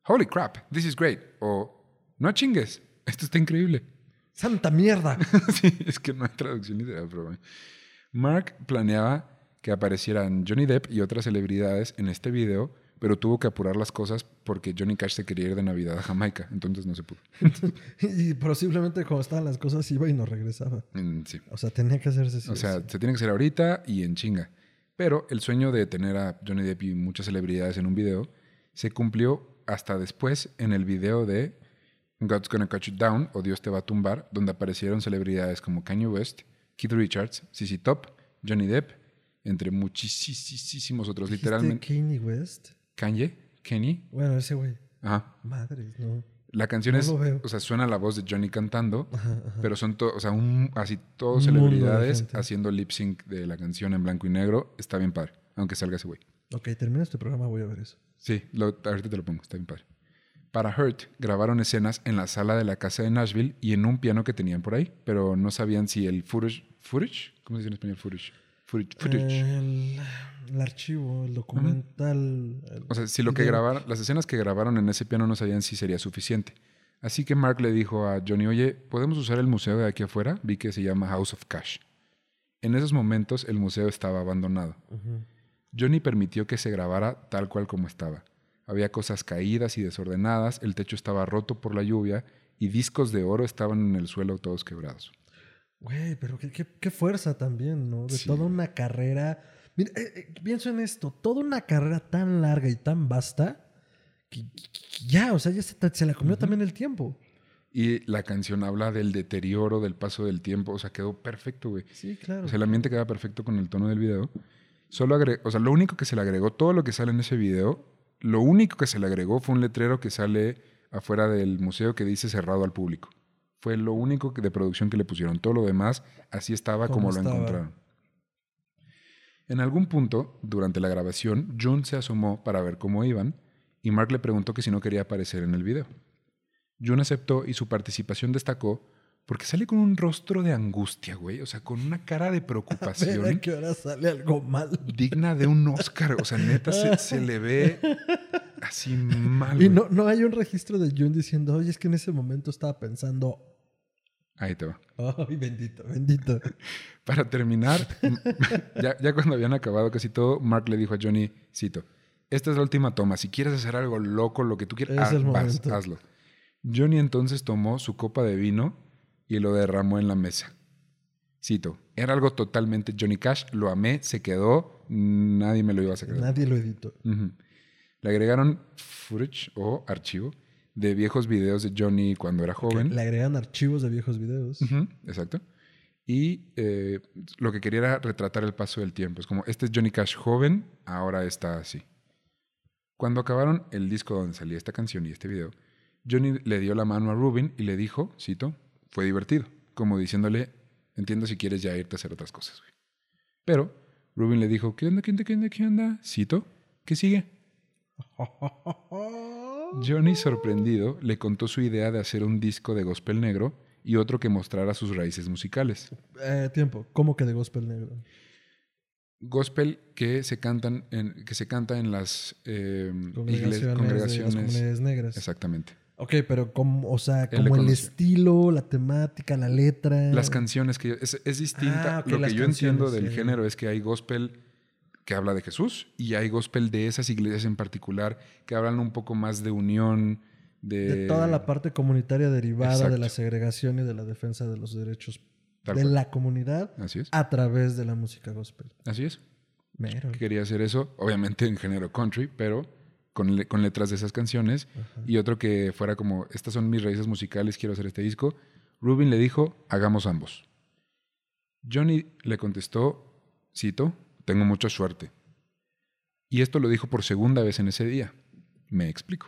Holy crap, this is great. O, no chingues, esto está increíble. ¡Santa mierda! sí, es que no hay traducción literal, pero bueno. Mark planeaba que aparecieran Johnny Depp y otras celebridades en este video, pero tuvo que apurar las cosas porque Johnny Cash se quería ir de Navidad a Jamaica, entonces no se pudo. y posiblemente como estaban las cosas iba y no regresaba. Mm, Sí. O sea, tenía que hacerse O sea, se tiene que hacer ahorita y en chinga. Pero el sueño de tener a Johnny Depp y muchas celebridades en un video se cumplió hasta después en el video de God's Gonna Cut You Down o Dios te va a tumbar, donde aparecieron celebridades como Kanye West, Keith Richards, CC Top, Johnny Depp, entre muchísimos otros. ¿Dijiste Literalmente, Kanye West? Kanye, Kenny. Bueno, ese güey. Ajá. Madres, no. La canción No es, o sea, suena la voz de Johnny cantando, Ajá, ajá. pero son to- o sea, un- así todos celebridades haciendo lip sync de la canción en blanco y negro. Está bien padre, aunque salga ese güey. Ok, termina este programa, voy a ver eso. Sí, lo- ahorita te lo pongo, está bien padre. Para Hurt grabaron escenas en la sala de la casa de Nashville y en un piano que tenían por ahí, pero no sabían si el footage, footage, ¿cómo se dice en español footage? Footage. footage. El, el archivo, el documental. el O sea, si lo que grabaron, las escenas que grabaron en ese piano no sabían si sería suficiente. Así que Mark le dijo a Johnny, oye, ¿podemos usar el museo de aquí afuera? Vi que se llama House of Cash. En esos momentos el museo estaba abandonado. Johnny permitió que se grabara tal cual como estaba. Había cosas caídas y desordenadas, el techo estaba roto por la lluvia y discos de oro estaban en el suelo todos quebrados. Güey, pero qué, qué- qué fuerza también, ¿no? De Sí. toda una carrera. Mira, eh, eh, pienso en esto, toda una carrera tan larga y tan vasta que, ya, o sea, ya se, se la comió también el tiempo. Y la canción habla del deterioro, del paso del tiempo, o sea, quedó perfecto, güey. Sí, claro. O sea, el ambiente queda perfecto con el tono del video. Solo agre- o sea, lo único que se le agregó, todo lo que sale en ese video, lo único que se le agregó fue un letrero que sale afuera del museo que dice cerrado al público. Fue lo único que- de producción que le pusieron. Todo lo demás así estaba Como lo encontraron. En algún punto, durante la grabación, June se asomó para ver cómo iban y Mark le preguntó que si no quería aparecer en el video. June aceptó y su participación destacó porque sale con un rostro de angustia, güey. O sea, con una cara de A ver a preocupación qué hora sale algo mal. digna de un Oscar. O sea, neta, se, se le ve así mal. Y güey. no, no hay un registro de Jun diciendo, oye, es que en ese momento estaba pensando, Ahí te va. ay, bendito, bendito. Para terminar, ya, ya cuando habían acabado casi todo, Mark le dijo a Johnny, cito, esta es la última toma. Si quieres hacer algo loco, lo que tú quieras, haz- vas, hazlo. Johnny entonces tomó su copa de vino y lo derramó en la mesa. Cito, era algo totalmente Johnny Cash, lo amé, se quedó, nadie me lo iba a sacar. Nadie lo editó. Le agregaron footage o archivo de viejos videos de Johnny cuando era joven. Le agregan archivos de viejos videos. Exacto. Y eh, lo que quería era retratar el paso del tiempo. Es como, este es Johnny Cash joven, ahora está así. Cuando acabaron el disco donde salía esta canción y este video, Johnny le dio la mano a Rubin y le dijo, cito, fue divertido, como diciéndole, entiendo si quieres ya irte a hacer otras cosas. güey". Pero Rubin le dijo, ¿qué onda, qué onda, qué onda, qué onda? Cito, ¿qué sigue? Johnny, sorprendido, le contó su idea de hacer un disco de gospel negro y otro que mostrara sus raíces musicales. Eh, tiempo. ¿Cómo que de gospel negro? Gospel que se cantan en, que se canta en las eh, Congregaciones, de las comunidades negras. Exactamente. Ok, pero como, o sea, como el estilo, la temática, la letra. Las canciones que es, es distinta. Ah, Lo que yo entiendo del sí. género es que hay gospel que habla de Jesús y hay gospel de esas iglesias en particular que hablan un poco más de unión, de, de toda la parte comunitaria derivada de la segregación y de la defensa de los derechos Tal de cual. la comunidad Así es. a través de la música gospel. Así es. Mero. Quería hacer eso, obviamente en género country, pero con, le- con letras de esas canciones. Ajá. Y otro que fuera como, estas son mis raíces musicales, quiero hacer este disco. Rubin le dijo, hagamos ambos. Johnny le contestó, cito, tengo mucha suerte. Y esto lo dijo por segunda vez en ese día. Me explico.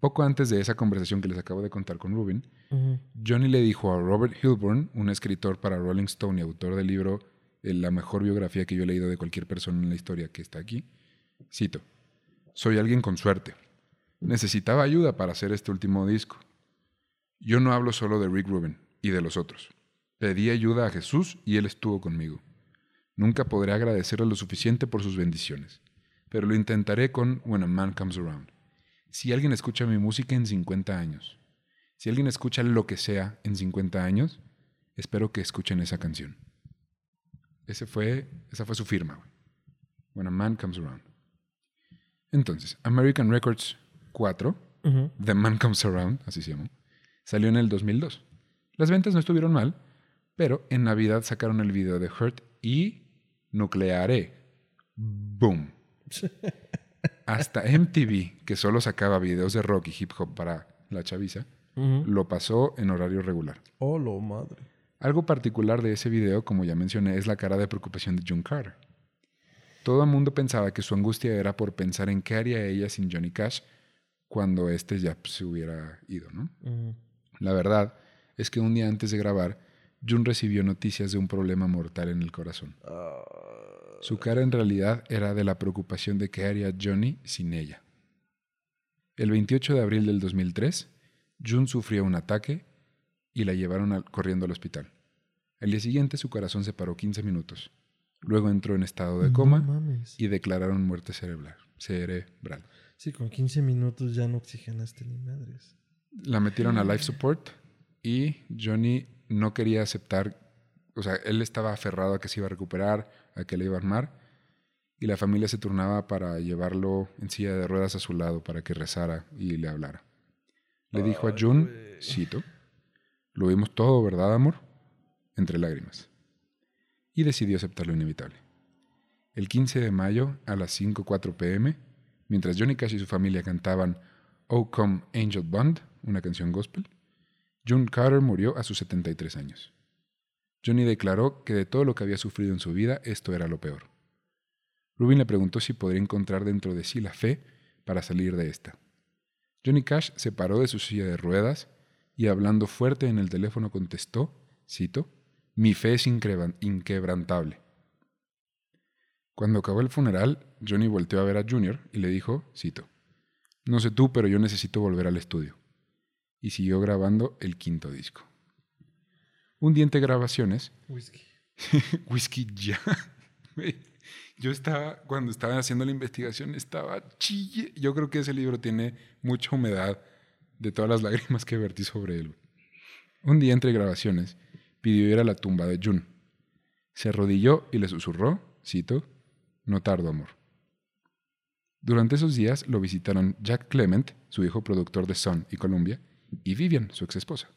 Poco antes de esa conversación que les acabo de contar con Rubin. Johnny le dijo a Robert Hilburn, un escritor para Rolling Stone y autor del libro eh, La mejor biografía que yo he leído de cualquier persona en la historia que está aquí, cito, soy alguien con suerte. Necesitaba ayuda para hacer este último disco. Yo no hablo solo de Rick Rubin y de los otros. Pedí ayuda a Jesús y Él estuvo conmigo. Nunca podré agradecerle lo suficiente por sus bendiciones, pero lo intentaré con When a Man Comes Around. Si alguien escucha mi música en 50 años, si alguien escucha lo que sea en 50 años, espero que escuchen esa canción. Ese fue, esa fue su firma, güey. When a Man Comes Around. Entonces, American Records 4, Ujú. The Man Comes Around, así se llamó, salió en el 2002. Las ventas no estuvieron mal, pero en Navidad sacaron el video de Hurt y Nuclearé. Boom. Hasta MTV, que solo sacaba videos de rock y hip hop para la chaviza, lo pasó en horario regular. Oh, lo madre. Algo particular de ese video, como ya mencioné, es la cara de preocupación de June Carter. Todo el mundo pensaba que su angustia era por pensar en qué haría ella sin Johnny Cash cuando éste ya se hubiera ido, ¿no? La verdad es que un día antes de grabar, June recibió noticias de un problema mortal en el corazón. Ah, Su cara en realidad era de la preocupación de qué haría Johnny sin ella. El 28 de abril del 2003, June sufrió un ataque y la llevaron al- corriendo al hospital. Al día siguiente su corazón se paró 15 minutos. Luego entró en estado de coma mames. y declararon muerte cerebral. cerebral. Sí, con 15 minutos ya no oxigenaste ni madres. La metieron a life support y Johnny no quería aceptar, o sea, él estaba aferrado a que se iba a recuperar, a que le iba a armar, y la familia se turnaba para llevarlo en silla de ruedas a su lado para que rezara y le hablara. Le dijo a güey. cito, lo vimos todo, ¿verdad, amor? Entre lágrimas. Y decidió aceptar lo inevitable. El 15 de mayo, a las 5.04 pm, mientras Johnny Cash y su familia cantaban Oh Come Angel Bond, una canción gospel, June Carter murió a sus 73 años. Johnny declaró que de todo lo que había sufrido en su vida, esto era lo peor. Rubin le preguntó si podría encontrar dentro de sí la fe para salir de esta. Johnny Cash se paró de su silla de ruedas y hablando fuerte en el teléfono contestó, cito, Mi fe es inquebrantable. Cuando acabó el funeral, Johnny volteó a ver a Junior y le dijo, cito, No sé tú, pero yo necesito volver al estudio. Y siguió grabando el quinto disco. Un día entre grabaciones, Whisky. Whisky ya. Yo estaba, cuando estaba haciendo la investigación, estaba chille. Yo creo que ese libro tiene mucha humedad de todas las lágrimas que vertí sobre él. Un día entre grabaciones, pidió ir a la tumba de June. Se arrodilló y le susurró, cito, no tardo, amor. Durante esos días lo visitaron Jack Clement, su hijo productor de Sun y Columbia, y Vivian, su ex esposa.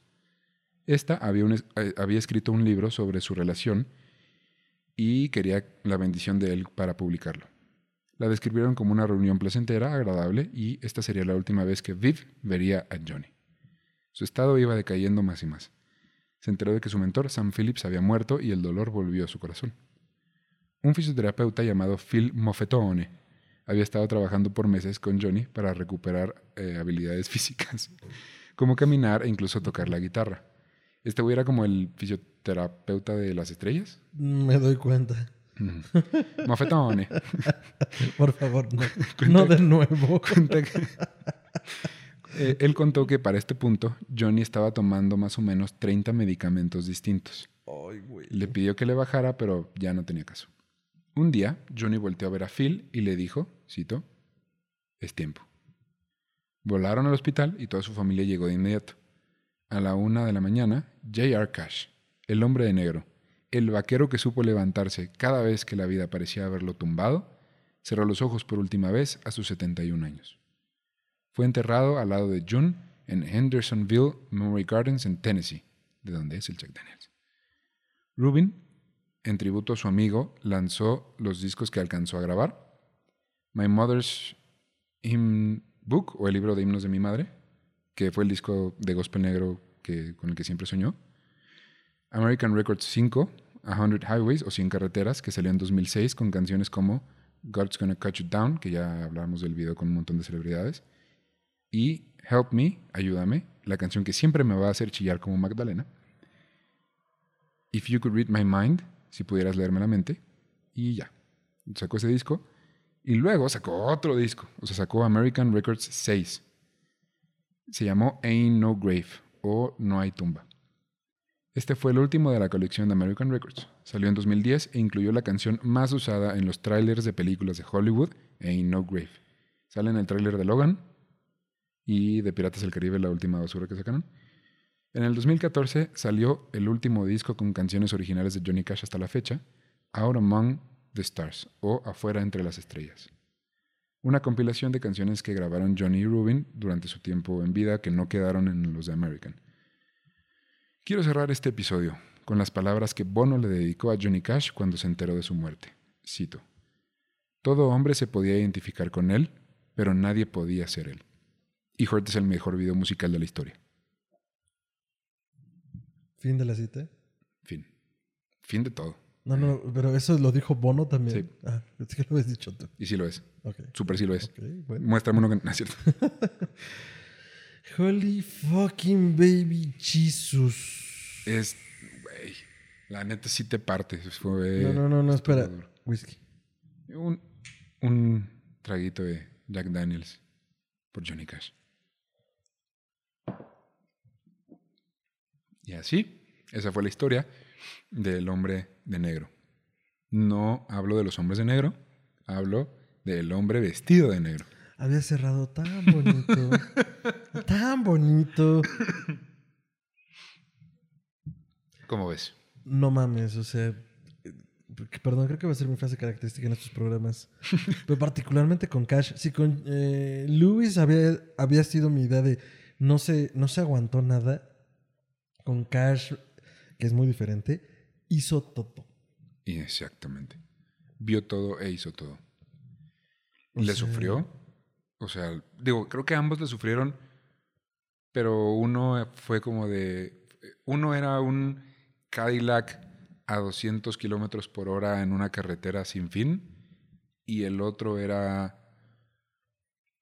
Esta había, eh, había escrito un libro sobre su relación y quería la bendición de él para publicarlo. La describieron como una reunión placentera, agradable, y esta sería la última vez que Viv vería a Johnny. Su estado iba decayendo más y más. Se enteró de que su mentor, Sam Phillips, había muerto y el dolor volvió a su corazón. Un fisioterapeuta llamado Phil Moffetone había estado trabajando por meses con Johnny para recuperar eh, habilidades físicas, como caminar e incluso tocar la guitarra. Este güey era como el fisioterapeuta de las estrellas. Me doy cuenta. Ujú. Moffetone. Por favor, no. no de nuevo. Cuenta que- Eh, él contó que para este punto Johnny estaba tomando más o menos 30 medicamentos distintos. Ay, güey. Le pidió que le bajara, pero ya no tenía caso. Un día, Johnny volteó a ver a Phil y le dijo, cito, es tiempo. Volaron al hospital y toda su familia llegó de inmediato. A la una de la mañana, J.R. Cash, el hombre de negro, el vaquero que supo levantarse cada vez que la vida parecía haberlo tumbado, cerró los ojos por última vez a sus 71 años. Fue enterrado al lado de June en Hendersonville Memory Gardens en Tennessee, de donde es el Jack Daniels. Rubin, en tributo a su amigo, lanzó los discos que alcanzó a grabar. My Mother's Hymn Book, o el libro de himnos de mi madre, que fue el disco de gospel negro que, con el que siempre soñó. American Records 5, A Hundred Highways, o 100 carreteras, que salió en 2006 con canciones como God's Gonna Cut You Down, que ya hablamos del video con un montón de celebridades. Y Help Me, Ayúdame, la canción que siempre me va a hacer chillar como Magdalena. If You Could Read My Mind, si pudieras leerme la mente, y ya. Sacó ese disco. Y luego sacó otro disco, o sea, sacó American Records 6. Se llamó Ain't No Grave, o No Hay Tumba. Este fue el último de la colección de American Records. Salió en 2010 e incluyó la canción más usada en los trailers de películas de Hollywood, Ain't No Grave. Sale en el tráiler de Logan y de Piratas del Caribe, la última basura que sacaron. En el 2014 salió el último disco con canciones originales de Johnny Cash hasta la fecha, Out Among the Stars o Afuera entre las estrellas. Una compilación de canciones que grabaron Johnny y Rubin durante su tiempo en vida que no quedaron en los de American. Quiero cerrar este episodio con las palabras que Bono le dedicó a Johnny Cash cuando se enteró de su muerte. Cito: Todo hombre se podía identificar con él, pero nadie podía ser él. Y Hurt es el mejor video musical de la historia. Fin de la cita. Fin. Fin de todo. No, no, pero eso lo dijo Bono también. Sí. Ah, es que lo habías dicho tú. Y sí lo es. Ok. Súper sí lo es. Ok, bueno. Muéstrame uno que no es cierto. Holy fucking baby Jesus. Es, güey, la neta sí te parte. Fue, No, no, no, no, espera. duro. Whisky. Un, un traguito de Jack Daniels por Johnny Cash. Y así, esa fue la historia del hombre de negro. No hablo de los hombres de negro, hablo del hombre vestido de negro. Había cerrado tan bonito. tan bonito. ¿Cómo ves? No mames, o sea. eh, Perdón, creo que va a ser mi frase característica en estos programas. Pero particularmente con Cash. Sí, con eh, Lewis había, había sido mi idea de no se, no se aguantó nada. Con Cash, que es muy diferente, hizo todo. Exactamente. Vio todo e hizo todo. O ¿Le sea- sufrió? O sea, digo, creo que ambos le sufrieron, pero uno fue como de... Uno era un Cadillac a 200 kilómetros por hora en una carretera sin fin y el otro era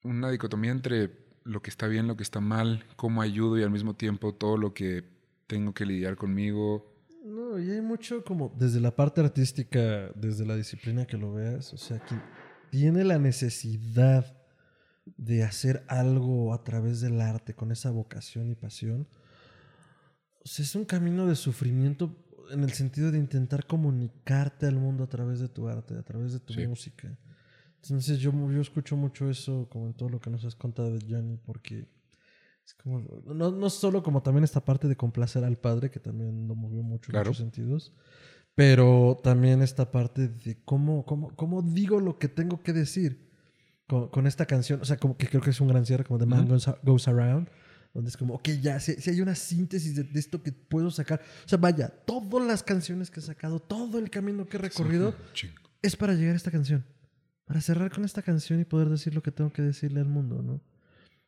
una dicotomía entre lo que está bien, lo que está mal, cómo ayudo y al mismo tiempo todo lo que tengo que lidiar conmigo. No, y hay mucho como desde la parte artística, desde la disciplina que lo veas, o sea, quien tiene la necesidad de hacer algo a través del arte con esa vocación y pasión, o sea, es un camino de sufrimiento en el sentido de intentar comunicarte al mundo a través de tu arte, a través de tu Sí. música. Entonces yo, yo escucho mucho eso como en todo lo que nos has contado de Johnny, porque es como, no, no solo como también esta parte de complacer al padre, que también lo movió mucho en muchos sentidos, pero también esta parte de cómo, cómo, cómo digo lo que tengo que decir con, con esta canción. O sea, como que creo que es un gran cierre, como The Man. Goes, Goes Around, donde es como, ok, ya, si, si hay una síntesis de, de esto que puedo sacar. O sea, vaya, todas las canciones que he sacado, todo el camino que he recorrido es para llegar a esta canción. Para cerrar con esta canción y poder decir lo que tengo que decirle al mundo, ¿no?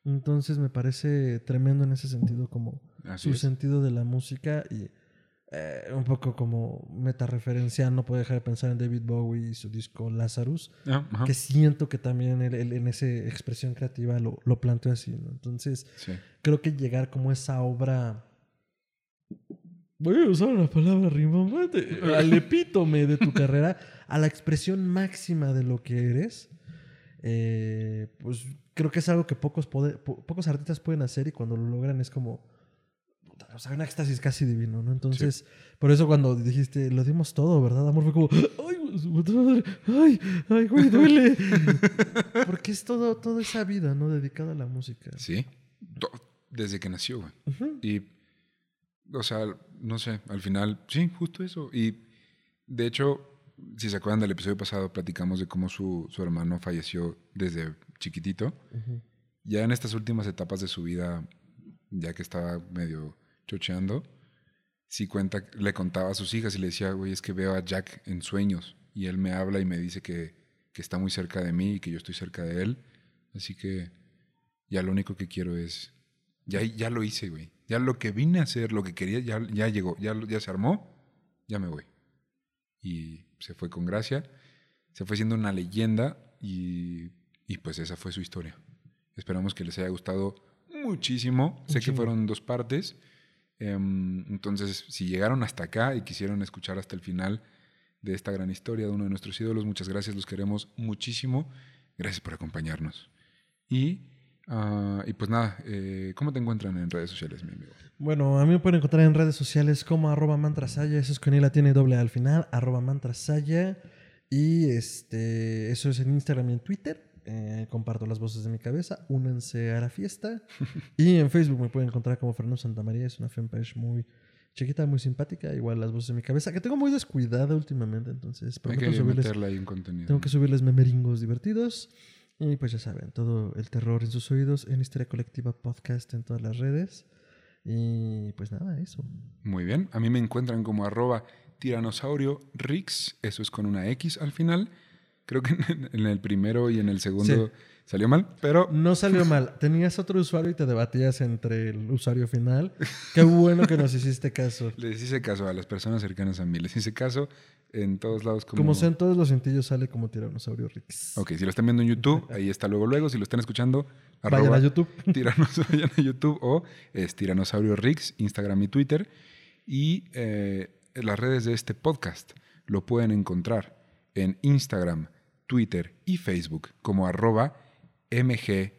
Entonces me parece tremendo en ese sentido como Así su es. sentido de la música y eh, un poco como metareferencial, no puedo dejar de pensar en David Bowie y su disco Lazarus, Ah, que siento que también él, él en esa expresión creativa lo, lo planteó así, ¿no? Entonces Sí. creo que llegar como esa obra... Voy a usar una palabra rimbombante. Al epítome de tu carrera, a la expresión máxima de lo que eres, eh, pues creo que es algo que pocos, po- pocos artistas pueden hacer y cuando lo logran es como... O sea, un éxtasis casi divino, ¿no? Entonces, por eso cuando dijiste, lo dimos todo, ¿verdad? Amor fue como, ay, ay, ay, güey, duele. Porque es todo, toda esa vida, ¿no? Dedicada a la música. Sí. Desde que nació, güey. Ujú. Y, o sea, no sé, al final, sí, justo eso. Y, de hecho, si se acuerdan del episodio pasado, platicamos de cómo su, su hermano falleció desde chiquitito. Ya en estas últimas etapas de su vida, ya que estaba medio chocheando, sí cuenta, le contaba a sus hijas y le decía, güey, es que veo a Jack en sueños. Y él me habla y me dice que, que está muy cerca de mí y que yo estoy cerca de él. Así que ya lo único que quiero es, ya, ya lo hice, güey. Ya lo que vine a hacer, lo que quería, ya, ya llegó, ya, ya se armó, ya me voy. Y se fue con gracia, se fue siendo una leyenda y, y pues esa fue su historia. Esperamos que les haya gustado muchísimo. Sé que fueron dos partes. Em, entonces, si llegaron hasta acá y quisieron escuchar hasta el final de esta gran historia de uno de nuestros ídolos, muchas gracias, los queremos muchísimo. Gracias por acompañarnos. Y, ah, y pues nada, eh, ¿cómo te encuentran en redes sociales, mi amigo? Bueno, a mí me pueden encontrar en redes sociales como arroba mantrasaya, eso es con la tiene doble al final, arroba mantrasaya. Y este, eso es en Instagram y en Twitter. Eh, comparto las voces de mi cabeza, únanse a la fiesta. y en Facebook me pueden encontrar como Fernando Santamaría, es una fanpage muy chiquita, muy simpática, igual las voces de mi cabeza, que tengo muy descuidada últimamente, entonces Hay prometo que subirles ahí un contenido. tengo que subirles memeringos divertidos. Y pues ya saben, todo el terror en sus oídos, en Historia Colectiva Podcast en todas las redes. Y pues nada, eso. Muy bien. A mí me encuentran como arroba tiranosaurio rix. Eso es con una X al final. Creo que en, el primero y en el segundo Sí. salió mal, pero No salió mal. Tenías otro usuario y te debatías entre el usuario final. Qué bueno que nos hiciste caso. les hice caso a las personas cercanas a mí. Les hice caso en todos lados. Como, Como sea, en todos los cintillos sale como Tiranosaurio Rix. Ok, si lo están viendo en YouTube, ahí está luego luego. Si lo están escuchando, Vayan arroba a YouTube. Tiranos- vayan a YouTube o es Tiranosaurio Rix, Instagram y Twitter. Y eh, las redes de este podcast lo pueden encontrar en Instagram, Twitter y Facebook como arroba mg,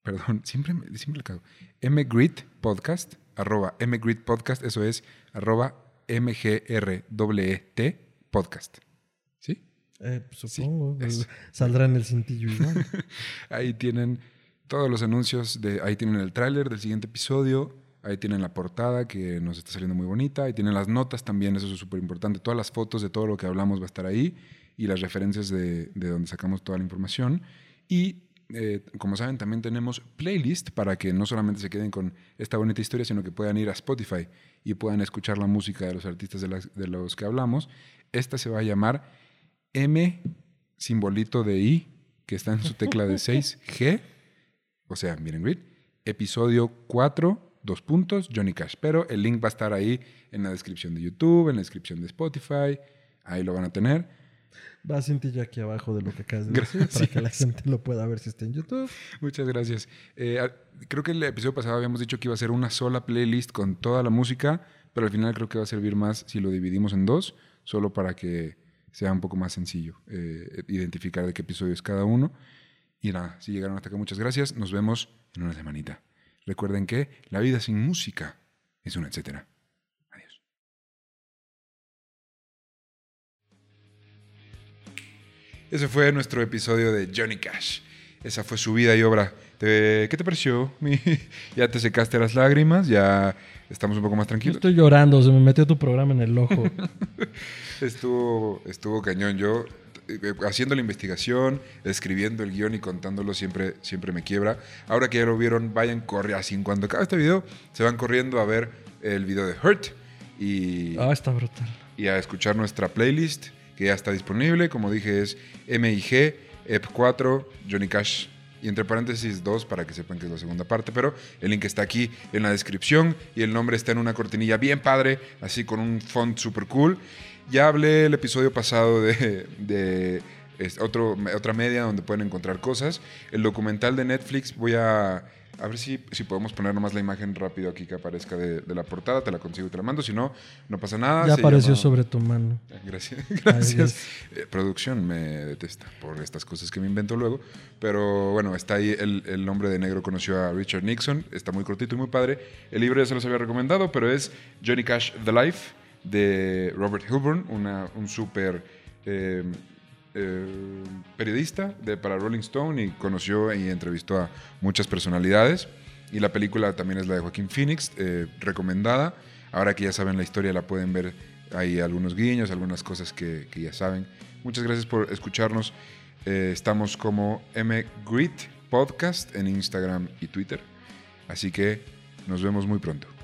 perdón, siempre, me- siempre le cago, mgrit podcast, arroba mgrit podcast, eso es arroba mgrwet podcast. ¿Sí? Eh, supongo. pues, saldrá en el cintillo igual. Ahí tienen todos los anuncios, de, ahí tienen el tráiler del siguiente episodio, ahí tienen la portada que nos está saliendo muy bonita, ahí tienen las notas también, eso es súper importante, todas las fotos de todo lo que hablamos va a estar ahí y las referencias de, de donde sacamos toda la información. Y eh, como saben, también tenemos playlist para que no solamente se queden con esta bonita historia, sino que puedan ir a Spotify y puedan escuchar la música de los artistas de, las- de los que hablamos. Esta se va a llamar M, simbolito de I, que está en su tecla de 6G, o sea, miren, grid, episodio 4, dos puntos, Johnny Cash. Pero el link va a estar ahí en la descripción de YouTube, en la descripción de Spotify, ahí lo van a tener. Va cintillo aquí abajo de lo que acabas de decir para que la gente lo pueda ver si está en YouTube. Muchas gracias. Eh, a- creo que el episodio pasado habíamos dicho que iba a ser una sola playlist con toda la música, pero al final creo que va a servir más si lo dividimos en dos, solo para que sea un poco más sencillo eh, identificar de qué episodio es cada uno. Y nada, si llegaron hasta acá, muchas gracias. Nos vemos en una semanita. Recuerden que la vida sin música es una etcétera. Ese fue nuestro episodio de Johnny Cash. Esa fue su vida y obra. ¿Qué te pareció? ¿Ya te secaste las lágrimas? ¿Ya estamos un poco más Yo tranquilos? estoy llorando, se me metió tu programa en el ojo. Estuvo, estuvo cañón. Yo eh, haciendo la investigación, escribiendo el guion y contándolo siempre, siempre me quiebra. Ahora que ya lo vieron, vayan, corre así. En cuanto acabe este video, se van corriendo a ver el video de Hurt y, Ah, está brutal. y a escuchar nuestra playlist que ya está disponible. Como dije, es MIG, EP4, Johnny Cash y entre paréntesis 2 para que sepan que es la segunda parte. Pero el link está aquí en la descripción y el nombre está en una cortinilla bien padre, así con un font super cool. Ya hablé el episodio pasado de, otro, otra media donde pueden encontrar cosas. El documental de Netflix voy a... A ver si, si podemos poner nomás la imagen rápido aquí que aparezca de, de la portada. Te la consigo y te la mando. Si no, no pasa nada. ya Se apareció llama- sobre tu mano. Gracias. Ay, Gracias. Eh, producción me detesta por estas cosas que me invento luego. Pero bueno, está ahí el, el hombre de negro conoció a Richard Nixon. Está muy cortito y muy padre. El libro ya se los había recomendado, pero es Johnny Cash The Life de Robert Hilburn, una, un súper eh, eh, periodista de, para Rolling Stone y conoció y entrevistó a muchas personalidades. Y la película también es la de Joaquín Phoenix, eh, recomendada. Ahora que ya saben la historia, la pueden ver ahí algunos guiños, algunas cosas que, que ya saben. Muchas gracias por escucharnos. Eh, estamos como mgrit podcast en Instagram y Twitter. Así que nos vemos muy pronto.